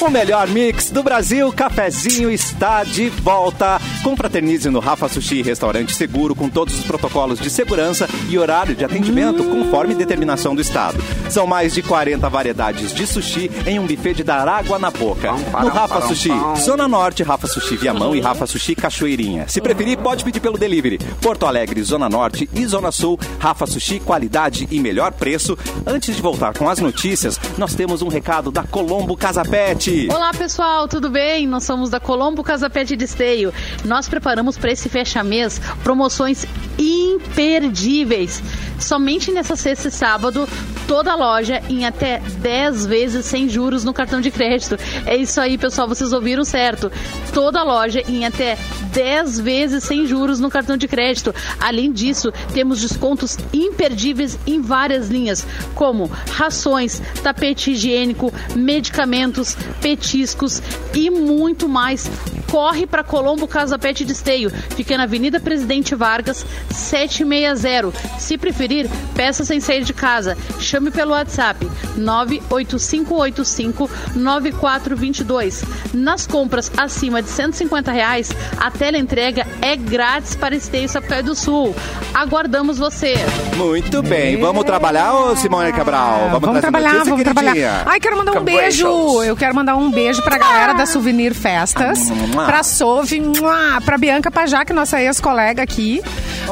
O melhor mix do Brasil, Cafezinho está de volta. Confraternize no Rafa Sushi, restaurante seguro com todos os protocolos de segurança e horário de atendimento conforme determinação do Estado. São mais de 40 variedades de sushi em um buffet de dar água na boca. No Rafa Sushi, Zona Norte, Rafa Sushi Viamão e Rafa Sushi Cachoeirinha. Se preferir, pode pedir pelo delivery. Porto Alegre, Zona Norte e Zona Sul, Rafa Sushi, qualidade e melhor preço. Antes de voltar com as notícias, nós temos um recado da Colombo Casa Pet. Olá pessoal, tudo bem? Nós somos da Colombo Casa Pet de Esteio. Nós preparamos para esse fecha-mês promoções imperdíveis. Somente nessa sexta e sábado, toda loja em até 10 vezes sem juros no cartão de crédito. É isso aí, pessoal, vocês ouviram certo. Toda loja em até 10 vezes sem juros no cartão de crédito. Além disso, temos descontos imperdíveis em várias linhas, como rações, tapete higiênico, medicamentos, petiscos e muito mais. Corre para Colombo Casa Pet de Esteio. Fica na Avenida Presidente Vargas, 760. Se preferir, peça sem sair de casa. Chame pelo WhatsApp 985859422. Nas compras acima de 150 reais, a tela entrega é grátis para Esteio Sapucaí do Sul. Aguardamos você. Muito bem, vamos trabalhar, ô Simone Cabral? Vamos, trazer trabalhar, notícia, vamos queridinha? trabalhar. Ai, quero mandar um beijo. Eu quero mandar um beijo pra galera da Souvenir Festas, pra Sove, mua, pra Bianca Pajac, nossa ex-colega aqui.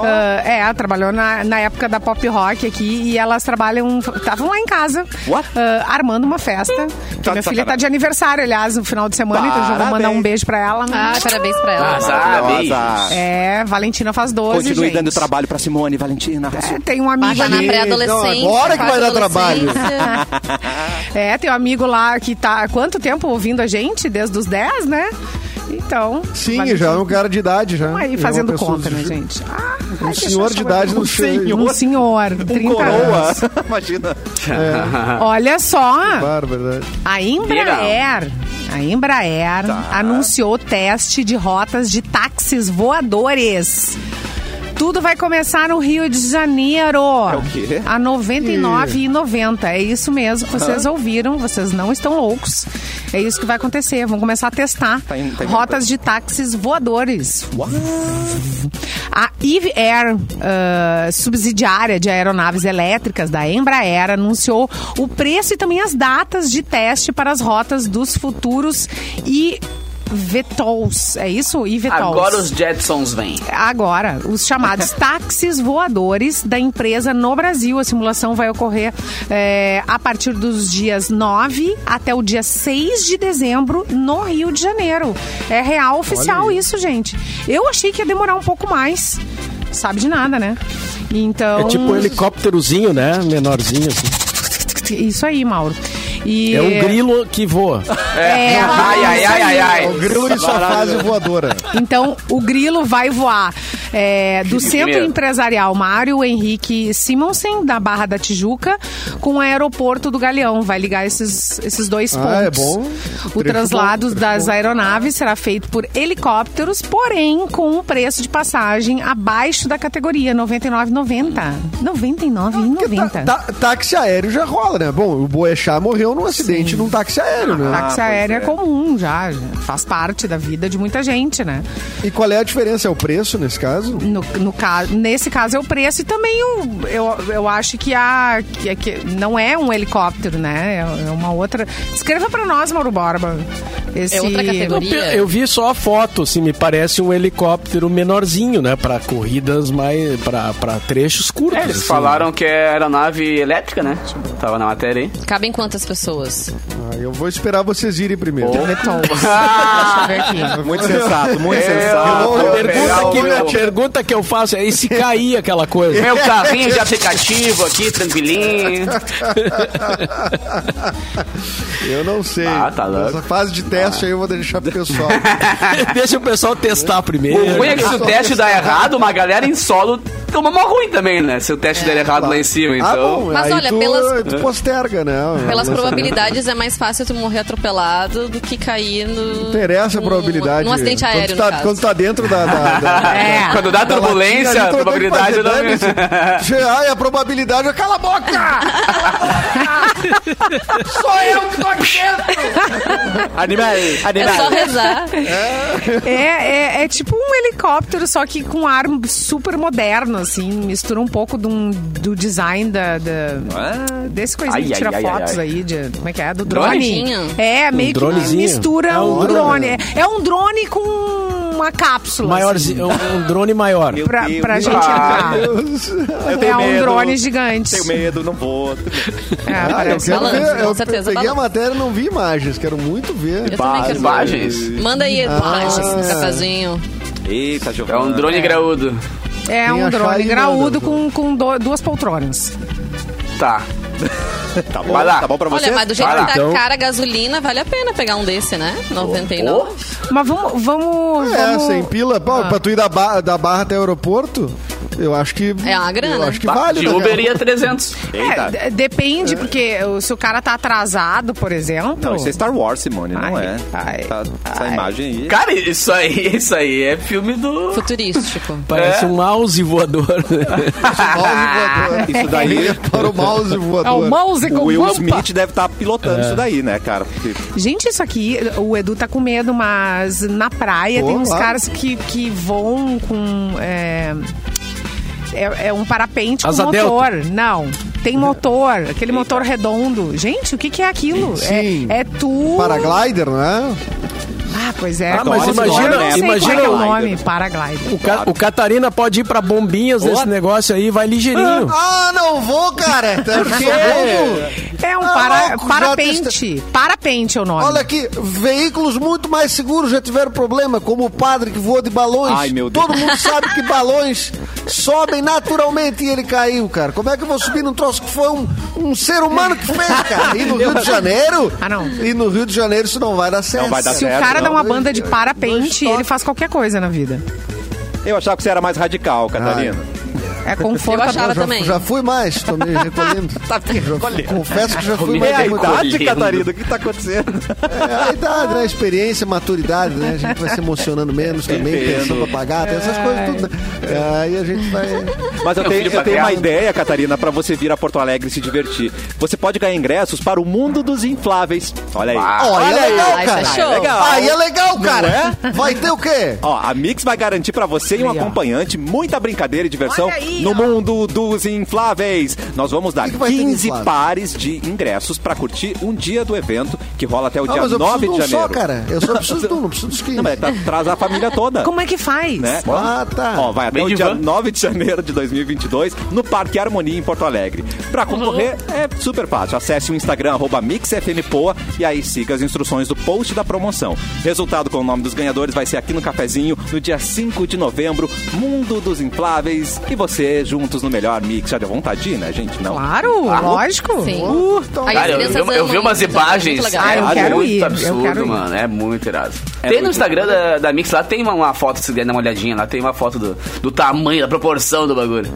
Ah, é, ela trabalhou na, na época da pop rock aqui e elas trabalham. Estavam lá em casa ah, armando uma festa. Que Tá minha de filha tá sacanagem. de aniversário, aliás, no final de semana, então já vou mandar Parabéns. um beijo pra ela. Ah, parabéns pra ela. Ah, Maravilhosa. É, Valentina faz 12, Continue gente. dando trabalho pra Simone, Valentina. É, tem um amigo Já na. Não, agora que vai dar trabalho. É, tem um amigo lá que tá há quanto tempo ouvindo a gente? Desde os 10, né? Então. Sim, já é um cara de idade já. Aí É fazendo conta, né, gente? Ah, Um senhor de idade no senhor. Um senhor, 30 Um coroa. anos. Imagina. Olha só, Bárbara. a Embraer, a Embraer Tá. anunciou teste de rotas de táxis voadores. Tudo vai começar no Rio de Janeiro. É o quê? A R$ 99,90. É isso mesmo que vocês ouviram. Vocês não estão loucos. É isso que vai acontecer. Vão começar a testar Tá em- tá em- rotas de táxis voadores. A Eve Air, ah, subsidiária de aeronaves elétricas da Embraer, anunciou o preço e também as datas de teste para as rotas dos futuros e VTOLs. É isso? eVTOLs. Agora os Jetsons vêm. Agora, os chamados táxis voadores da empresa no Brasil. A simulação vai ocorrer é, a partir dos dias 9 até o dia 6 de dezembro no Rio de Janeiro. É real oficial isso, gente. Eu achei que ia demorar um pouco mais. Sabe de nada, né? Então. É tipo um helicópterozinho, né? Menorzinho assim. Isso aí, Mauro. E, É um grilo que voa. É, Ai, ai, ai, ai, ai. O grilo em sua fase voadora. Então, o grilo vai voar é, do Centro Primeiro. Empresarial Mário Henrique Simonsen, da Barra da Tijuca, com o aeroporto do Galeão. Vai ligar esses, esses dois pontos. Ah, é bom. O Trecho traslado bom, trecho das bom. aeronaves será feito por helicópteros, porém com um preço de passagem abaixo da categoria, R$ 99,90. R$ 99,90. Tá- tá- táxi aéreo já rola, né? Bom, o Boechat morreu num acidente num táxi aéreo, né? Táxi pois aéreo é. é. comum já, já faz parte da vida de muita gente, né? E qual é a diferença? É o preço nesse caso? No, no caso, nesse caso é o preço e também o, eu, eu acho que, a, que, que não é um helicóptero, né? É, é uma outra. Escreva pra nós, Mauro Borba. Esse... É outra categoria. Eu vi só a foto, assim, me parece um helicóptero menorzinho, né? Pra corridas mais. pra, pra trechos curtos. É, eles assim. falaram que é aeronave elétrica, né? Tava na matéria aí. Cabem quantas pessoas? Ah, eu vou esperar vocês irem primeiro. Veton. Deixa eu ver aqui. Muito sensato, muito Eu- sensato. pergunta, que, meu- a pergunta que eu faço é: e se cair aquela coisa? Meu carrinho de aplicativo aqui, tranquilinho. Eu não sei. Ah, tá louco. Essa fase de teste aí eu vou deixar pro pessoal. Deixa o pessoal testar O primeiro. ruim é que se o teste dar errado, uma galera em solo toma mó ruim também, né? Se o teste der errado lá em cima, Ah, então... bom, Mas aí olha, tu, pelas- tu posterga, né? Pelas Lança- probabilidades é mais fácil tu morrer atropelado do que cair no. Interessa a probabilidade. Num acidente Quando aéreo, tu tá, no caso. quando tu tá dentro da... da, da- É. Quando dá da turbulência, latinha a que probabilidade dane-se. Ai, a probabilidade é cala a boca! Cala a boca! Sou eu que tô aqui dentro! Animal, É animal. só rezar. É, é, é tipo um helicóptero, só que com ar super moderno, assim. Mistura um pouco um- do design da, da- desse coisinho Ai, que tira ai, fotos ai. aí, de, como é que é? Do Drone? drone. É, meio que dronezinho? mistura É um um drone. É, é um drone com uma cápsula. assim, Maiorzinho, um, um drone maior. Meu pra, Deus. pra gente Ah, entrar. Eu É um medo. drone gigante. Tenho medo, não vou. É, Ah, eu quero balanço, ver. Eu certeza, peguei a matéria e não vi imagens. Quero muito ver. Eu também quero ver. Imagens. Manda aí imagens Ah. cafezinho. Eita, É um drone graúdo. É Quem um drone graúdo manda. com, com do- duas poltronas. Tá. Tá bom, Vai lá. tá bom pra você? Olha, mas do jeito Vai que lá. tá Então- cara a gasolina, vale a pena pegar um desse, né? 99. Mas vamos. vamos, É, vamos... sem pila. Pô, Pra tu ir da, ba- da Barra até o aeroporto, eu acho que... É uma grana. Eu acho que vale. De né? Uber ia 300. Eita. É, depende, porque o- se o cara tá atrasado, por exemplo. Não, isso é Star Wars, Simone, não Ai, é. ai, Tá- essa ai. imagem aí. Cara, isso aí, isso aí é filme do... Futurístico. Parece É. um mouse voador. né? Mouse voador. Isso daí, Para o mouse É voador. o mouse com o Will. Smith deve estar pilotando isso daí, né, cara? Porque Gente, isso aqui, o Edu tá com medo, mas na praia Pô, tem uns lá. caras que, que voam com. É, é, é um parapente Asa com delta. motor. Não. Tem motor, aquele motor redondo. Gente, o que, que é aquilo? Sim. É, é tu. Paraglider, não é? Ah, pois é. Ah, mas imagina- eu não sei imagina qual é o o- nome. Paraglider. O, Ca- o Catarina pode ir pra bombinhas nesse negócio aí, vai ligeirinho. Ah, não vou, cara. Tá. É um Ah, para, louco, parapente. Parapente é o nome. Olha aqui, veículos muito mais seguros já tiveram problema, como o padre que voa de balões. Ai, meu Deus. Todo mundo sabe que balões sobem naturalmente e ele caiu, cara. Como é que eu vou subir num troço que foi um, um ser humano que fez, cara? E no Rio de Janeiro? Ah, não. E no Rio de Janeiro isso não vai dar certo. Não vai dar Se o certo, cara dá não. uma banda de parapente, ele faz qualquer coisa na vida. eu achava que você era mais radical, Catarina. É Eu confortável. achava já, também. já fui mais, tô me recolhendo. Tá recolhendo. confesso que já fui Me É mais. a idade, Catarina, o que tá acontecendo? É a idade, né? A experiência, maturidade, né? A gente vai se emocionando menos também, pensando pra pagar, tem essas coisas tudo, né? É, Aí a gente vai. Mas eu tenho, eu tenho uma ideia, Catarina, pra você vir a Porto Alegre e se divertir. Você pode ganhar ingressos para o mundo dos infláveis. Olha aí. Ah, Ó, aí é legal, Ah, isso cara. é show. legal. Aí é legal, cara. Não Vai ter o quê? Ó, a Mix vai garantir pra você e um Aí, acompanhante muita brincadeira e diversão Olha aí, no ó. mundo dos infláveis. Nós vamos dar que que vai ter de 15 inflável? pares de ingressos pra curtir um dia do evento que rola até o Ah, dia mas eu 9 preciso de de um janeiro. só, cara. Eu só preciso de um, não preciso dos 15. Não, mas tá- traz a família toda. Como é que faz? Né? Ah, tá. Ó, vai até Bem o de dia van. 9 de janeiro de 2022 no Parque Harmonia em Porto Alegre. Pra concorrer é super fácil. Acesse o Instagram arroba MixFMPoa e aí siga as instruções do post da promoção. Resultado com o nome dos ganhadores vai ser aqui no cafezinho no dia 5 de novembro, Mundo dos Infláveis e você juntos no melhor mix. Já deu vontade, de ir, né, gente? Não. Claro, lógico. Sim. então- Aí as Cara, eu, eu, eu vi umas é muito imagens. legal. Ah, eu é quero muito ir, eu absurdo, quero ir. mano. É muito irado. É tem no Instagram da, da Mix lá, tem uma, uma foto, se dar uma olhadinha lá, tem uma foto do, do tamanho, da proporção do bagulho.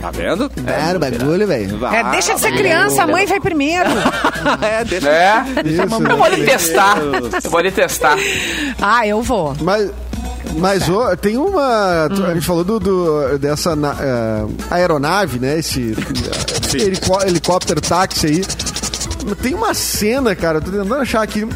Tá vendo? É, o bagulho, velho. É, deixa de ser criança, a mãe vai primeiro. é, deixa. É. Isso, Eu vou ali testar. Eu vou ali testar. Ah, eu vou. Mas, mas ô, tem uma. tu- A gente falou do, do- dessa eh, aeronave, né? Esse helicó- helicóptero táxi aí. Tem uma cena, cara, eu tô tentando achar aqui.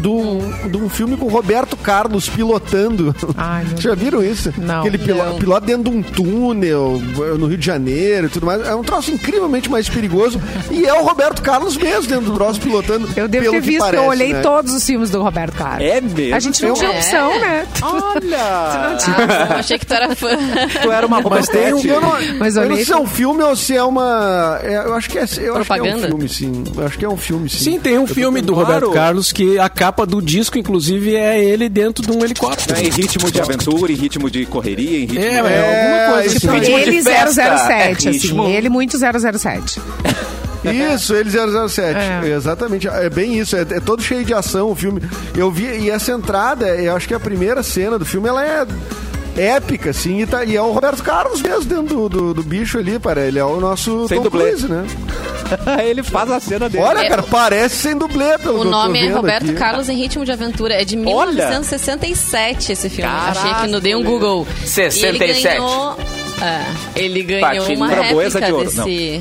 De um, de um filme com o Roberto Carlos pilotando. Ai, Já viram isso? Não. Que ele pilo- Não. pilota dentro de um túnel eh, no Rio de Janeiro e tudo mais. É um troço incrivelmente mais perigoso. E é o Roberto Carlos mesmo dentro do troço pilotando. Eu devo pelo ter que visto, parece, eu olhei né? todos os filmes do Roberto Carlos. É mesmo? A gente não tinha É. opção, né? Olha! Ah, eu achei que tu era fã. tu era uma Mas tem um, eu não, Mas eu não olhei sei se é um filme ou se é uma. é, eu acho que é, eu acho que é um Propaganda? filme, sim. Eu acho que é um filme, sim. Sim, tem um filme do claro. Roberto Carlos que a capa do disco, inclusive, é ele dentro de um helicóptero. É, em ritmo de aventura, em ritmo de correria, em ritmo... É, É, é alguma coisa assim. aí. ritmo de Ele festa, 007, é assim. Ele muito 007. Isso, ele 007. É. Exatamente. É bem isso. É, é todo cheio de ação o filme. Eu vi, e essa entrada, eu acho que a primeira cena do filme, ela é épica, assim, e, tá- e é o Roberto Carlos mesmo dentro do, do, do bicho ali, para ele é o nosso Sem Tom dublê. Cruise, né? Ele faz a cena dele. Olha, cara, parece sem dublê pelo O nome é Roberto aqui. Carlos em Ritmo de Aventura. É de Olha! 1967 esse filme. Caraca, Achei que no dei um Google. 67. E ele ganhou, é, ele ganhou uma réplica de ouro, desse...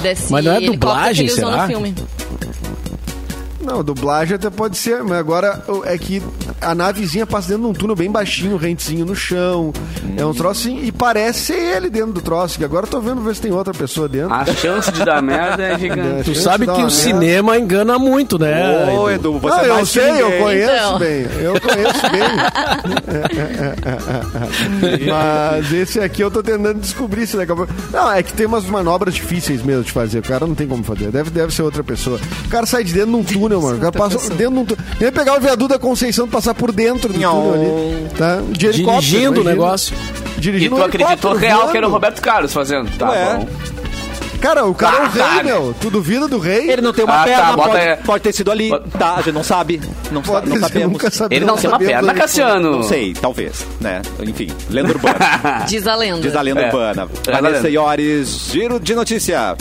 Desse Mas não é dublagem, que ele usou será? no filme. Não, dublagem até pode ser, mas agora é que a navezinha passa dentro de um túnel bem baixinho, rentezinho no chão. É um troço assim, e parece ser ele dentro do troço, que agora eu tô vendo ver se tem outra pessoa dentro. A chance de dar merda é gigante. Tu sabe que o merda. cinema engana muito, né? Ô, Edu? Edu, você Não, é eu mais que sei, eu conheço Então. bem. Eu conheço bem. Mas esse aqui eu tô tentando descobrir se daqui a pouco. Não, é que tem umas manobras difíceis mesmo de fazer. O cara não tem como fazer. Deve, deve ser outra pessoa. O cara sai de dentro de um túnel, mano. O cara passa dentro de um túnel. Nem pegar o viaduto da Conceição e passar por dentro do Não. túnel ali. Tá? De helicóptero, Dirigindo o negócio. E Dirigindo tu um acreditou real que era o voando. Roberto Carlos fazendo. Tá Ué. bom. Cara, o cara é o Ah, rei, tá, né? meu. Tu duvida do rei? Ele não tem uma Ah, tá, perna, bota pode, pode ter sido ali. Bota- Tá, a gente não sabe. Não, sa- Pode não sabemos. nunca sabe- Ele não tem uma perna. Cassiano. Não sei, talvez, né? Enfim, lenda urbana. Diz a lenda. Diz a lenda É. urbana. É Vanessa. Iores, giro de notícia.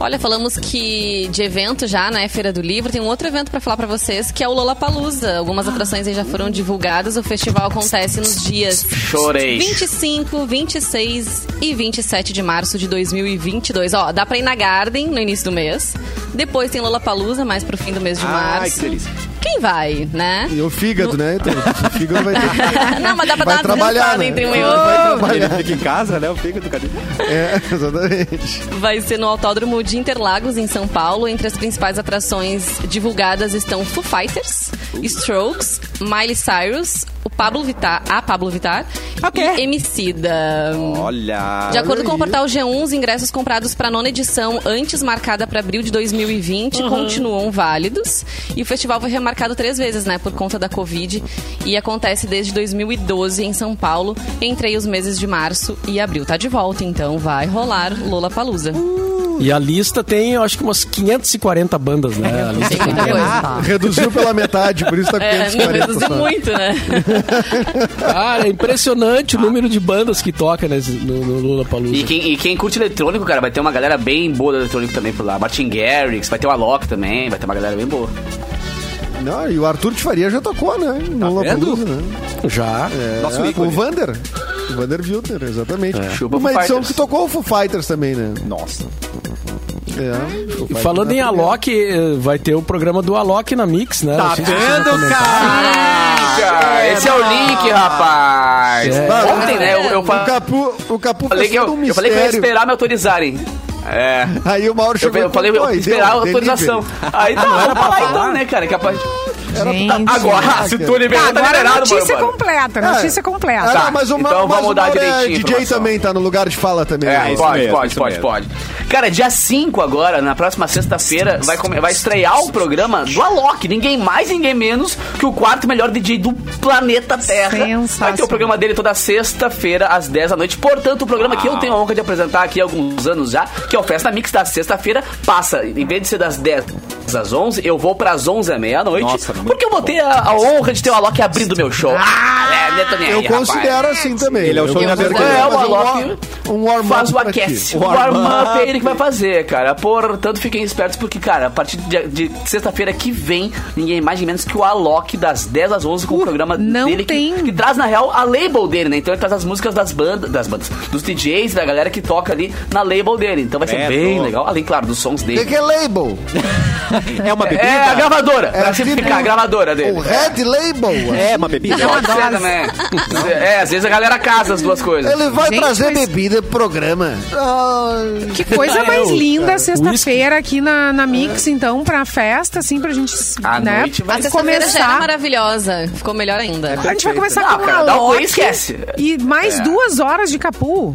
Olha, falamos que de evento já, né, Feira do Livro, tem um outro evento pra falar pra vocês, que é o Lollapalooza. Algumas atrações aí já foram divulgadas. O festival acontece nos dias Chorei. 25, 26 e 27 de março de 2022. Ó, dá pra ir na Garden no início do mês. Depois tem Lollapalooza mais pro fim do mês de Ai, março. que delícia. Quem vai, né? E o fígado, né? Então, o fígado vai ter que... Não, mas dá pra Vai dar uma trabalhar, né? entre um e Vai outro. trabalhar. Ele fica em casa, né? O fígado, cadê? É, exatamente. Vai ser no Autódromo de Interlagos, em São Paulo. Entre as principais atrações divulgadas estão Foo Fighters, Strokes, Miley Cyrus, o Pablo Vittar, a Pablo Vittar e Emicida. Olha. De acordo com o portal G1, os ingressos comprados para a nona edição, antes marcada para abril de 2020, continuam válidos. E o festival foi remarcado três vezes, né, por conta da Covid. E acontece desde 2012 em São Paulo, entre aí os meses de março e abril. Tá de volta, então vai rolar Lola Palusa. E a lista tem, eu acho que umas 540 bandas, né? A lista Tem coisa. Reduziu pela metade, por isso tá com É, não 540 reduzi só. muito, né? Cara, é impressionante o número de bandas que toca nesse, no, no Lula Palusa. E quem, e quem curte eletrônico, cara, vai ter uma galera bem boa do eletrônico também por lá. Martin Garrix, vai ter o Alok também, vai ter uma galera bem boa. Não, e o Arthur de Faria já tocou, né? No Lollapalooza, né? Já. É, Nosso ícone. o Vander. O Vander Wilder, exatamente. Chupa Uma edição Fighters. que tocou o Foo Fighters também, né? Nossa. É, Falando em primeira. Alok, eh, vai ter o programa do Alok na Mix, né? Tá vendo. Cara, esse é o link, rapaz. É. Ontem, né, eu, eu O fa- Capu, o Capu falei que eu, um eu falei que eu ia esperar me autorizarem. É. Aí o Mauro Eu, chegou eu e falei, eu "Pô, esperar a autorização. delivery." Aí tá, vamos falar então, né, cara? Que a parte- Gente. Agora, se tu liberar, tá a liberado, notícia mano. completa, notícia completa. Ah, Tá, mas o, então mas vamos o dar Mauro é direitinho a DJ também, tá no lugar de fala também. É, né? isso pode, mesmo, pode, isso pode, mesmo. pode. Cara, dia 5 agora, na próxima sexta-feira, vai, vai estrear o programa do Alok. Ninguém mais, ninguém menos que o quarto melhor DJ do planeta Terra. Vai ter o programa dele toda sexta-feira, às 10 da noite. Portanto, o programa que eu tenho a honra de apresentar aqui há alguns anos já, que é o Festa Mix da sexta-feira, passa, em vez de ser das 10 às 11, eu vou pras 11 à meia-noite. Nossa, Porque eu vou ter a, a honra de ter o Alok abrindo meu show. Ah, é, Neto Eu considero assim também. Ele é o show de abertura. É, o um Alok um warm-up faz o pra aquece. O warm-up é ele que vai fazer, cara. Portanto, fiquem espertos, porque, cara, a partir de, de sexta-feira que vem, ninguém mais nem menos que o Alok, das 10 às 11, com o programa não dele, que- tem. Que, traz, na real, a label dele, né? Então ele traz as músicas das bandas, das bandas, dos DJs, da galera que toca ali na label dele. Então vai ser É, bem tô. legal, além, claro, dos sons O que, dele. que é label? É uma bebida? É a gravadora, pra tipo simplificar, a gravadora dele. O Red Label. É uma bebida? Pode ser também. É, às vezes a galera casa as duas coisas. Ele vai Gente, trazer mas- bebida pro programa. Ai. Que coisa É, mais o- linda é, sexta-feira aqui na, na Mix, então, pra festa, assim, pra gente À né, noite vai A sexta-feira já era começar. maravilhosa. Ficou melhor ainda. A gente vai começar Não, com cara, uma Loki esquece. e mais duas horas de capu.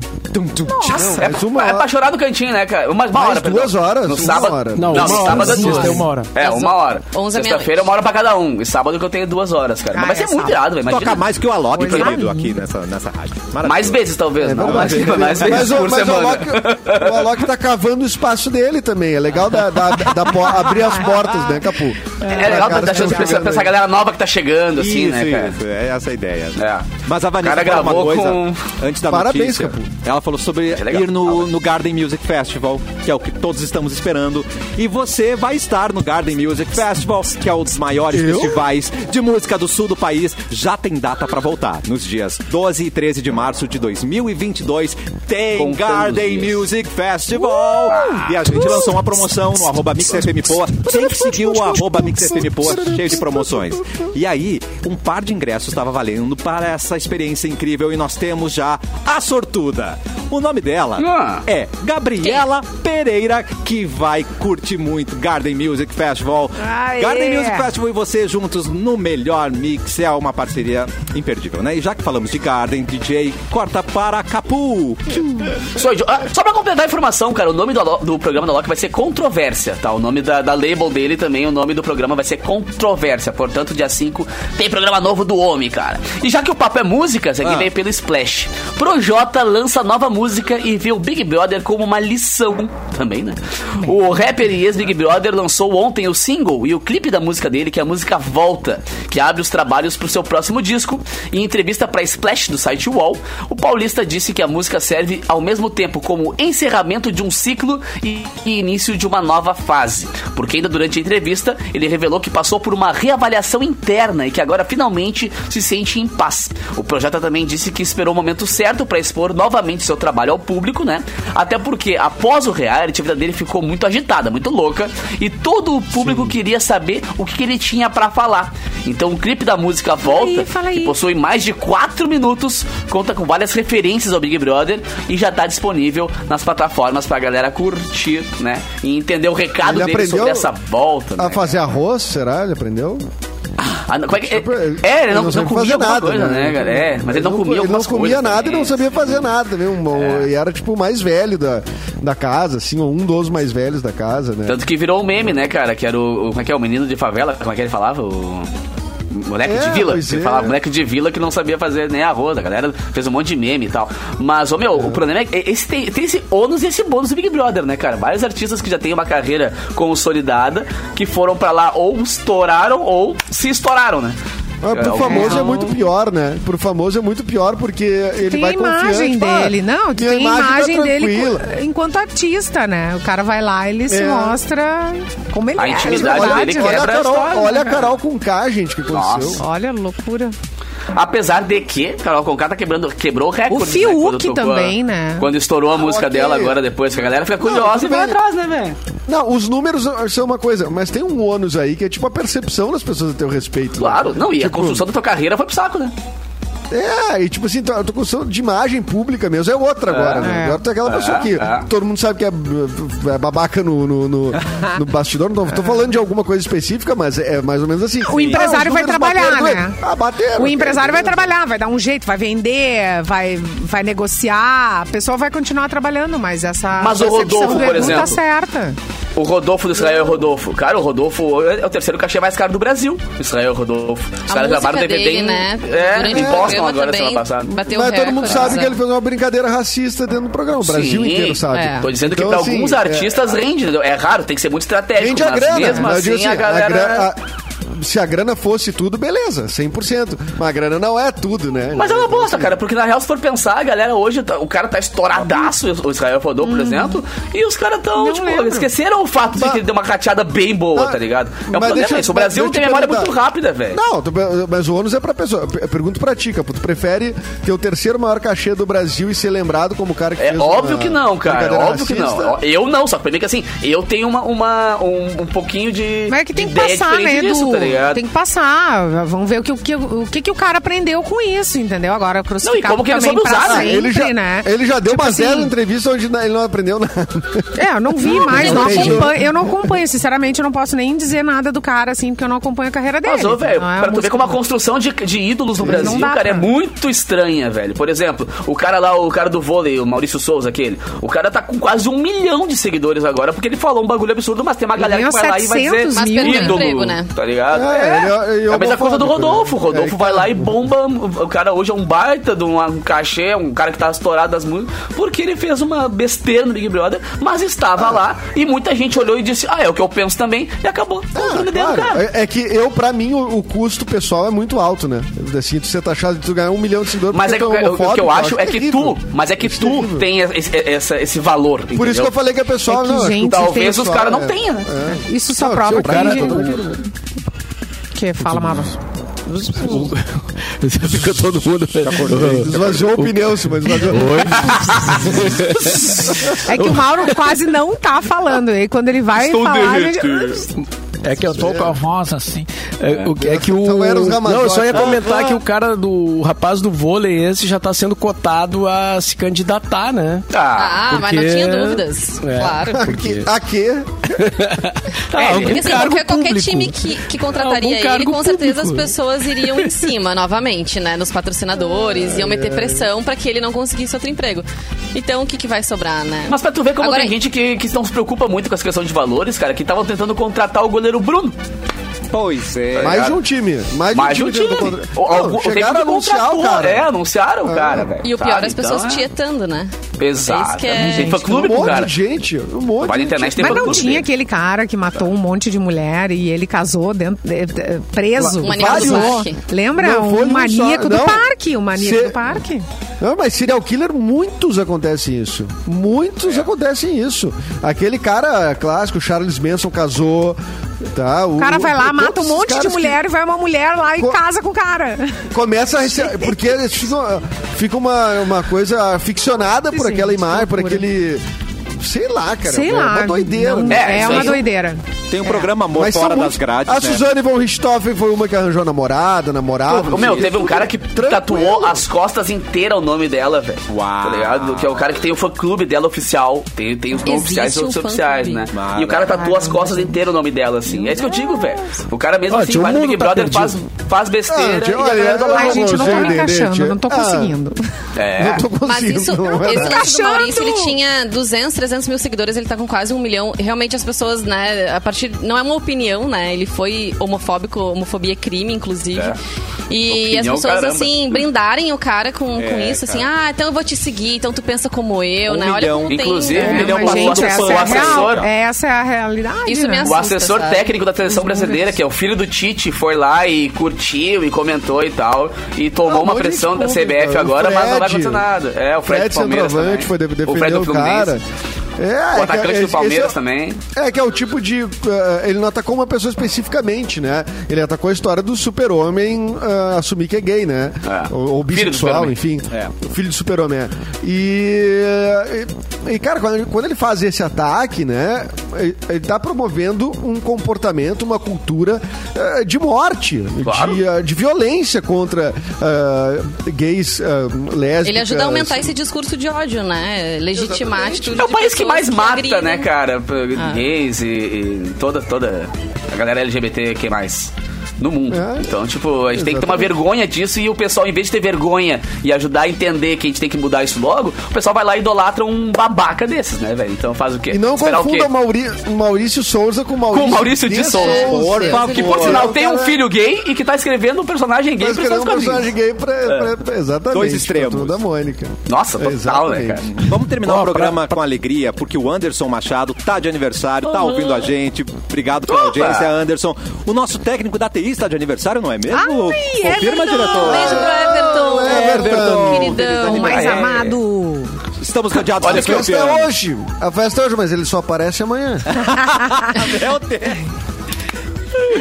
Nossa. É, uma é hora. pra chorar no cantinho, né, cara? Uma, uma Mais hora, perdão. duas horas? No Uma sábado. hora. Não, Não, uma hora. sábado é Sexta duas. é uma hora. É, uma hora. Sexta-feira é uma hora pra cada um. E sábado que eu tenho duas horas, cara. Mas Ah, vai ser é muito sábado. irado, velho. Toca mais que o Alok, Coisa proibido linda. aqui nessa, nessa rádio. Maravilhoso. Mais vezes, talvez. não, mais, mais vezes Mas, o, por mas o, semana. Alok, o Alok tá cavando o espaço dele também. É legal da, da- da abrir as portas, né, Capu? É legal dar chance pra essa, pra essa galera nova que tá chegando, assim, isso, né, cara? isso, é essa a ideia. É. Mas a Vanessa O cara falou uma gravou coisa com- antes da Parabéns, notícia. Capu. Ela falou sobre legal. ir no, no Garden Music Festival, que é o que todos estamos esperando. E você vai estar no Garden Music Festival, que é um dos maiores Eu? festivais de música do sul do país. Já tem data pra voltar. Nos dias 12 e 13 de março de 2022 tem Contando Garden dias. Music Festival. E a gente lançou uma promoção no arroba MixFMPoa. Tem que seguir o arroba MixFMPoa, cheio de promoções. E aí, um par de ingressos estava valendo para essa experiência incrível e nós temos já a sortuda. O nome dela Ah. é Gabriela Pereira, que vai curtir muito Garden Music Festival. Aê. Garden Music Festival e você juntos no melhor mix é uma parceria imperdível, né? E já que falamos de Garden, DJ, corta para Capu. Sou. Ah, só pra completar a informação, cara, o nome do, do programa da Loki vai ser Controvérsia, tá? O nome da, da label dele também, o nome do programa vai ser Controvérsia. Portanto, dia 5 tem programa novo do Homem, cara. E já que o papo é música, esse aqui Ah. veio pelo Splash. Projota lança nova música e vê o Big Brother como uma lição também, né? O rapper e ex-Big Brother lançou ontem o single e o clipe da música dele, que é a música Volta, que abre os trabalhos pro seu próximo disco. Em entrevista pra Splash do site Wall, o paulista disse que a música serve ao mesmo tempo como encerramento de um ciclo e, início de uma nova fase. Porque ainda durante a entrevista, ele revelou que passou por uma reavaliação interna e que agora finalmente se sente em paz. O Projota também disse que esperou o momento certo pra expor novamente seu trabalho ao público, né? Até porque após o reality, a vida dele ficou muito agitada, muito louca, e todo o público queria saber o que ele tinha pra falar. Então o clipe da música Volta, aí, fala aí. que possui mais de 4 minutos, conta com várias referências ao Big Brother e já tá disponível nas plataformas pra galera curtir, né? E entender o recado Ele dele sobre essa volta. A né? fazer arroz, será? Ele aprendeu? Ah, não, como é, que- Ele- é, ele não, não sabe comia nada, coisa, né, cara? É, mas ele não comia Ele não comia nada e não sabia fazer nada, viu? E era tipo o mais velho da, da casa, assim, ou um dos mais velhos da casa, né? Tanto que virou um meme, né, cara? Que era o, o- Como é que é? O menino de favela? Como é que ele falava? O... moleque É, de vila. Você é. falava moleque de vila que não sabia fazer nem arroz. A galera fez um monte de meme e tal. Mas, ô meu, o problema é que esse tem, tem esse ônus e esse bônus do Big Brother, né, cara? Vários artistas que já têm uma carreira consolidada, que foram pra lá ou estouraram ou se estouraram, né? Ah, pro É, famoso é muito pior, né? Pro famoso é muito pior porque ele Tem vai a imagem confiante, dele, não, tem a imagem, tá dele enquanto artista, né? O cara vai lá, ele se É. mostra como ele A é. intimidade de dele verdade, Olha, a quebra a Carol, história, olha a né, Carol com K, gente, que aconteceu. Nossa. Olha, loucura. Apesar de que Carol Conká tá quebrando, quebrou o recorde. O né, Fiuk a- também, né? Quando estourou a música ok. dela agora depois, que a galera fica curiosa e atrás, né, velho? Não, os números são uma coisa, mas tem um ônus aí que é tipo a percepção das pessoas a teu respeito. né? Claro, não, e a Tipo, construção da tua carreira foi pro saco, né? É, e tipo assim, a tua construção de imagem pública mesmo é outra agora, né? É. Agora tu é aquela pessoa que é. todo mundo sabe que é, é babaca no, no, no, no bastidor. Não tô, tô falando de alguma coisa específica, mas é mais ou menos assim. O empresário Ah, vai trabalhar, bateram, né? Ah, bateram. O empresário vai trabalhar, vai dar um jeito, vai vender, vai, vai negociar, a pessoa vai continuar trabalhando, mas essa Mas o Rodolfo, do por Edu tá exemplo. certa. O Rodolfo do Israel Rodolfo. Cara, o Rodolfo é o terceiro cachê mais caro do Brasil. Israel Rodolfo. Os A caras gravaram DVD dele, em, né? é, em Boston agora, semana passada. bateu Mas todo mundo sabe né? que ele fez uma brincadeira racista dentro do programa. O Brasil Sim. inteiro sabe. É. Tô dizendo que Então, pra assim, alguns é- artistas rende. entendeu? É raro, tem que ser muito estratégico. Rende a mas grana. mesmo assim, assim, a galera... gra- a- se a grana fosse tudo, beleza, 100%. Mas a grana não é tudo, né? Mas é uma bosta, cara, porque na real, se for pensar, a galera hoje, tá- o cara tá estouradaço, o Israel Rodolfo, por exemplo, e os caras tão, Não tipo, lembro. esqueceram o fato de Mas- que ele deu uma cateada bem boa, Mas- tá ligado? É um problema deixa- isso. O Brasil tem te memória muito rápida, velho. Não, tu- mas o ônus é pra pessoa. Eu pergunto pra ti, Capu. Tu prefere ter o terceiro maior cachê do Brasil e ser lembrado como o cara que É fez óbvio uma que não, cara. Óbvio que não. racista? Eu não, só que pra mim que assim, eu tenho uma, uma- um, um pouquinho de. Mas é que tem de que passar, né, diferente Edu? Tá ligado? tem que passar. Vamos ver o que o, que, o que, que o cara aprendeu com isso, entendeu? Agora, crucificado como que ele soube usar, né? sempre, ele, já, né? ele já deu Tipo uma assim, zero entrevista onde ele não aprendeu nada. É, eu não vi mais, não acompanho. Eu não acompanho, sinceramente, eu não posso nem dizer nada do cara, assim, porque eu não acompanho a carreira dele. Mas, ô, velho, Não é pra tu ver como a construção de, de ídolos no Brasil, dá cara, é muito estranha, velho. Por exemplo, o cara lá, o cara do vôlei, o Maurício Souza, aquele, o cara tá com quase um milhão de seguidores agora, porque ele falou um bagulho absurdo, mas tem uma galera que vai lá e vai dizer 700 Mas perdeu ídolo, emprego, né? tá ligado? É, ele é- ele é a mesma coisa do homofóbico, Rodolfo. O né? Rodolfo É, vai lá e bomba. O cara hoje é um baita de um, um cachê, um cara que tá estourado das músicas, porque ele fez uma besteira no Big Brother, mas estava lá e muita gente olhou e disse: Ah, é o que eu penso também, e acabou. Ah, claro. cara. É, é que eu, pra mim, o, o custo pessoal é muito alto, né? Assim, tu ser taxado de tu ganhar um milhão de seguidores. Mas é que, o- que eu acho é que terrível. tu, mas é que Isso tu terrível. tem esse, esse, esse valor. Por isso que eu falei que a pessoa. É que, não, gente, Talvez os caras não é. tenham, né? Isso só Não, prova que... cara- Que fala, Mava. Fica todo mundo. Esvaziou o pneu, mas esvaziou. É que o Mauro quase não tá falando. E quando ele vai Estou falar. É que eu tô com a voz assim. É, o- é que o. Não, eu só ia comentar que o cara do o rapaz do vôlei esse já tá sendo cotado a se candidatar, né? Ah, Ah, mas não porque- tinha dúvidas. É. Claro. Aqui, aqui Ah, algum Porque assim, qualquer, qualquer time que, que contrataria ele, com certeza público. as pessoas iriam em cima novamente, né? Nos patrocinadores, iam meter pressão pra que ele não conseguisse outro emprego. Então, o que, que vai sobrar, né? Mas pra tu ver como Agora- tem gente que, que não se preocupa muito com essa questão de valores, cara, que estavam tentando contratar o goleiro Bruno. Pois é. mais de um time. Mais, Mais de um time. O- Não, algum- chegaram a anunciar o contratou, cara. É, anunciaram o cara, velho. E o pior, sabe? as pessoas Então, é- tietando, né? Isso que é- Tem fã clube Um monte cara. de gente. Um monte Vai na de internet, tem Mas não tinha dele. aquele cara que matou um monte de mulher e ele casou dentro, de- de- preso. Um Casou. parque. Lembra? Não um maníaco do não. parque. Um maníaco Se- do parque. Não, mas serial killer, muitos acontecem isso. Muitos acontecem isso. Aquele cara clássico, Charles Manson, casou. Tá, O cara vai lá, mata um monte de mulher mulheres e vai uma mulher lá e Co- casa com o cara. Começa a receber. Porque ficam, fica uma, uma coisa ficcionada por Sim, aquela que imagem, por aquele. Sei lá, cara. Sei é lá. uma doideira. Não- né? É, É, isso uma doideira. Tem um programa Amor Mas Fora das Grades, A né? Suzane von Richthofen foi uma que arranjou namorada, namorado. Ô, meu, teve um cara que tranquilo. tatuou as costas inteiras o nome dela, velho. Uau. Tá ligado? Que é o cara que tem o fã clube dela oficial. Tem, tem os nomes oficiais e outros oficiais, né? E o cara tatuou as costas inteiras o nome dela, assim. É isso que eu digo, velho. O cara mesmo Ó, assim vai o no Big tá Brother, faz, faz besteira Ah, e a tá. Ai, gente, eu não tô me encaixando, não tô Ah. conseguindo. É. Não tô Mas conseguindo. isso, não é esse lance do Maurício, ele tinha 200, 300 mil seguidores, ele tá com quase um milhão. Realmente as pessoas, né, a partir. Não é uma opinião, né? Ele foi homofóbico, homofobia é crime, inclusive. É. E Opinião, as pessoas, caramba. assim, brindarem o cara com, com É, isso, assim, cara. ah, então eu vou te seguir, então tu pensa como eu, Um né? Olha milhão. como tem. Inclusive, né? um milhão passou gente, a- essa o é, a assessor. real, essa é a realidade. Isso me né? O assusta, assessor sabe? técnico da seleção brasileira, que é o filho do Tite, foi lá e curtiu e comentou e tal. E tomou uma um pressão da CBF agora, O mas não vai acontecer nada. É, o Fred, Fred Palmeiras também. foi o Fred do o, Fluminense. cara. É, O é que- atacante esse- do Palmeiras é- também. É que é o tipo de. eh, ele não atacou uma pessoa especificamente, né? Ele atacou a história do super-homem eh, assumir que é gay, né? É. Ou, ou Filho do bissexual, enfim. É. O filho do super-homem. é. E, e, e, cara, quando ele, quando ele faz esse ataque, né? Ele, tá promovendo um comportamento, uma cultura eh, de morte, Claro. de, eh, de violência contra eh, gays, eh, lésbicas. Ele ajuda a aumentar esse discurso de ódio, né? Legitimar a atitude É o de país que mais mata, né, cara? Ah. Gays e, e toda, toda a galera LGBT que mais no mundo. É. Então, tipo, a gente tem que tomar Exatamente. vergonha disso e o pessoal, em vez de ter vergonha e ajudar a entender que a gente tem que mudar isso logo, o pessoal vai lá e idolatra um babaca desses, né, velho? Então faz o quê? E não Esperar confunda Mauri, Maurício Souza com Maurício, Com o Maurício de Souza. Por Deus, favor. Que, por sinal, tem um cara- filho gay e que tá escrevendo um personagem gay Mas pra seus um personagem gay pra, pra- pra- exatamente. Dois pra extremos. da Mônica. Nossa, total, né, cara? Exatamente. Vamos terminar Ó, o programa com alegria, porque o Anderson Machado tá de aniversário, tá ouvindo a gente. Obrigado pela Opa! audiência, Anderson. O nosso técnico da TI está de aniversário, não é mesmo? Ai, Confirma, Everton! diretor. Beijo pro Everton. Everton, Queridão. O mais É. amado. Estamos rodeados Olha, de a festa é hoje. A festa é hoje, mas ele só aparece amanhã. Meu Deus.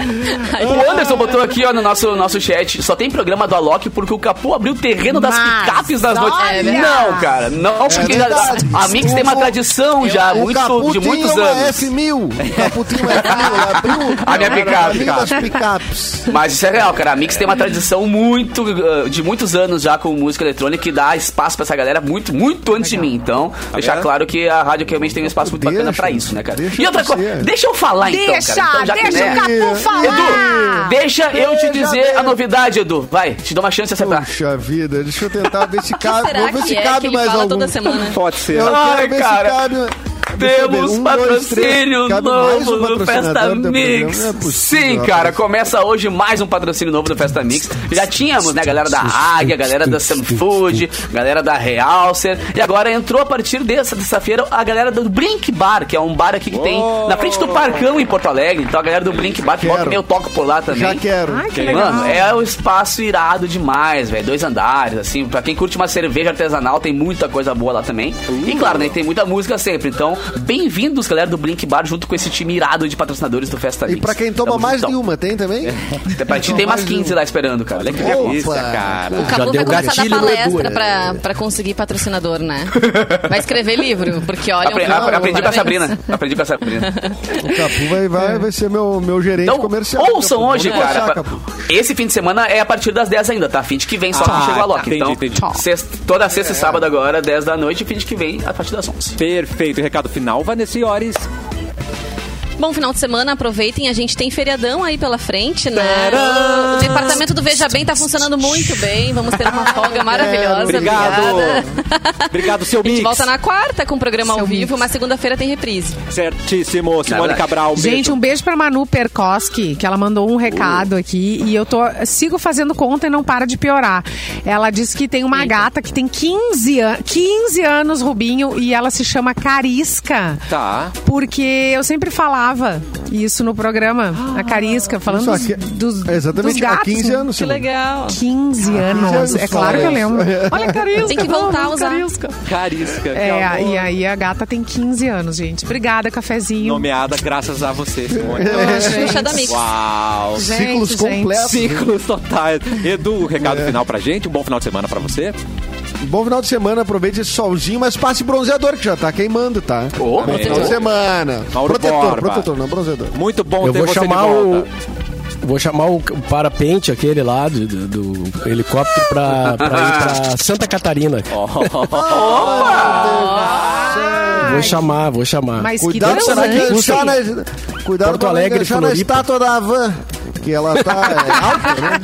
O Anderson botou aqui, ó, no nosso, nosso chat. Só tem programa do Alok porque o Capu abriu o terreno das Mas, picapes das noites. olha! Não, cara, não, porque É verdade. a, a Mix tem uma tradição já, o muito, Capu de tinha muitos uma anos. F1000. O Capu tinha uma F1000. Ele abriu A minha picape, das picapes. Mas isso é real, cara. A Mix tem uma tradição muito uh, de muitos anos já com música eletrônica que dá espaço pra essa galera muito, muito antes de mim. Então, deixar vendo? claro que a rádio realmente tem um espaço muito bacana pra isso, né, cara? e outra coisa, deixa eu falar então, Deixa, cara. Então, já deixa né? o Capu falar. Edu, deixa eu te dizer a novidade, Edu. Vai, te dou uma chance de acertar. Puxa vida, deixa eu tentar ver se cabe. Vamos ver se é cabe mais algum. toda semana? Pode ser. Eu Ai, quero ver cara. Eu Temos um, dois, patrocínio. Cabe mais um novo no Festa do Mix. é possível, Sim, cara, começa hoje mais um patrocínio novo do Festa Mix. Já tínhamos, né, galera da Águia, a galera da Sam Food, a galera da Realcer. E agora entrou a partir dessa terça-feira a galera do Blink Bar, que é um bar aqui que tem na frente do Parcão em Porto Alegre. Então a galera do Blink Bar, que volta Quero. meio toco por lá também. Já quero. Ai, que legal. Mano, é um espaço irado demais, velho. Dois andares, assim. Pra quem curte uma cerveja artesanal, tem muita coisa boa lá também. E claro, né, tem muita música sempre. Então, bem-vindos, galera do Blink Bar, junto com esse time irado de patrocinadores do Festa E Mix. pra quem toma Tamo mais juntão. de uma, tem também? Pra ti tem umas 15 lá esperando, cara. Olha que Opa. delícia. Cara. O Capu vai deu começar a dar palestra né? pra, pra conseguir patrocinador, né? Vai escrever livro, porque olha... Apre- um filme, aprendi com a parabéns. Sabrina. Aprendi com a Sabrina. O Capu vai, vai, vai ser meu, meu gerente Então, comercial. ouçam Capu. hoje, cara. Capu. Esse fim de semana é a partir das 10 ainda, tá? Fim de que vem, só Ah, que chegou a tá. Loki. Entendi, Então, entendi. sexta- toda sexta e sábado agora, 10 da noite, e fim de que vem, a partir das 11. Perfeito. Recado final, Vanessa Iores. Bom final de semana, aproveitem. A gente tem feriadão aí pela frente, né? Tcharam! O departamento do Veja Bem tá funcionando muito bem. Vamos ter uma folga maravilhosa. Obrigado. Obrigada. Obrigado, seu A gente Mix. volta na quarta com o programa Seu ao vivo, mix. mas segunda-feira tem reprise. Certíssimo. Simone. Cabral, um Gente, beijo. um beijo pra Manu Perkoski, que ela mandou um recado aqui e eu tô sigo fazendo conta e não para de piorar. Ela disse que tem uma gata que tem 15, an 15 anos, Rubinho, e ela se chama Carisca. Tá. Porque eu sempre falava isso no programa, a Carisca, falando Isso dos, aqui- dos, é exatamente dos gatos. há 15 anos. Que Simone. legal. 15 anos. anos É claro que eu lembro. Olha, Carisca. Tem que voltar a usar. Carisca. Carisca. É, amor. e aí a gata tem 15 anos, gente. Obrigada, cafezinho. Nomeada graças a você, Simone. A gente. Xuxa da Mix. Uau. Gente, Ciclos gente. completos. Ciclos totais. Edu, recado final pra gente. Um bom final de semana pra você. Bom final de semana, aproveite esse solzinho, mas passe bronzeador, que já tá queimando, tá? Ô, bom final de semana. Mauro protetor, Borba. protetor, não bronzeador. Muito bom Eu ter vou chamar o. Vou chamar o, o parapente, aquele lá do, do- do helicóptero, pra, pra ir pra Santa Catarina. verdade. vou chamar, vou chamar. Mas Cuidado que pra não transante. enganchar na, cuidado Porto pra Alegre, enganchar na estátua da Havan. Que ela tá é, alta, né?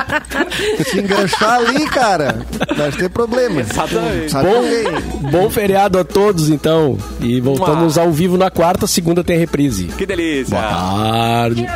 Se enganchar ali, cara, vai ter problema. Exatamente. Bem. Bom feriado a todos, então. E voltamos ao vivo na quarta, segunda tem reprise. Que delícia. Boa tarde.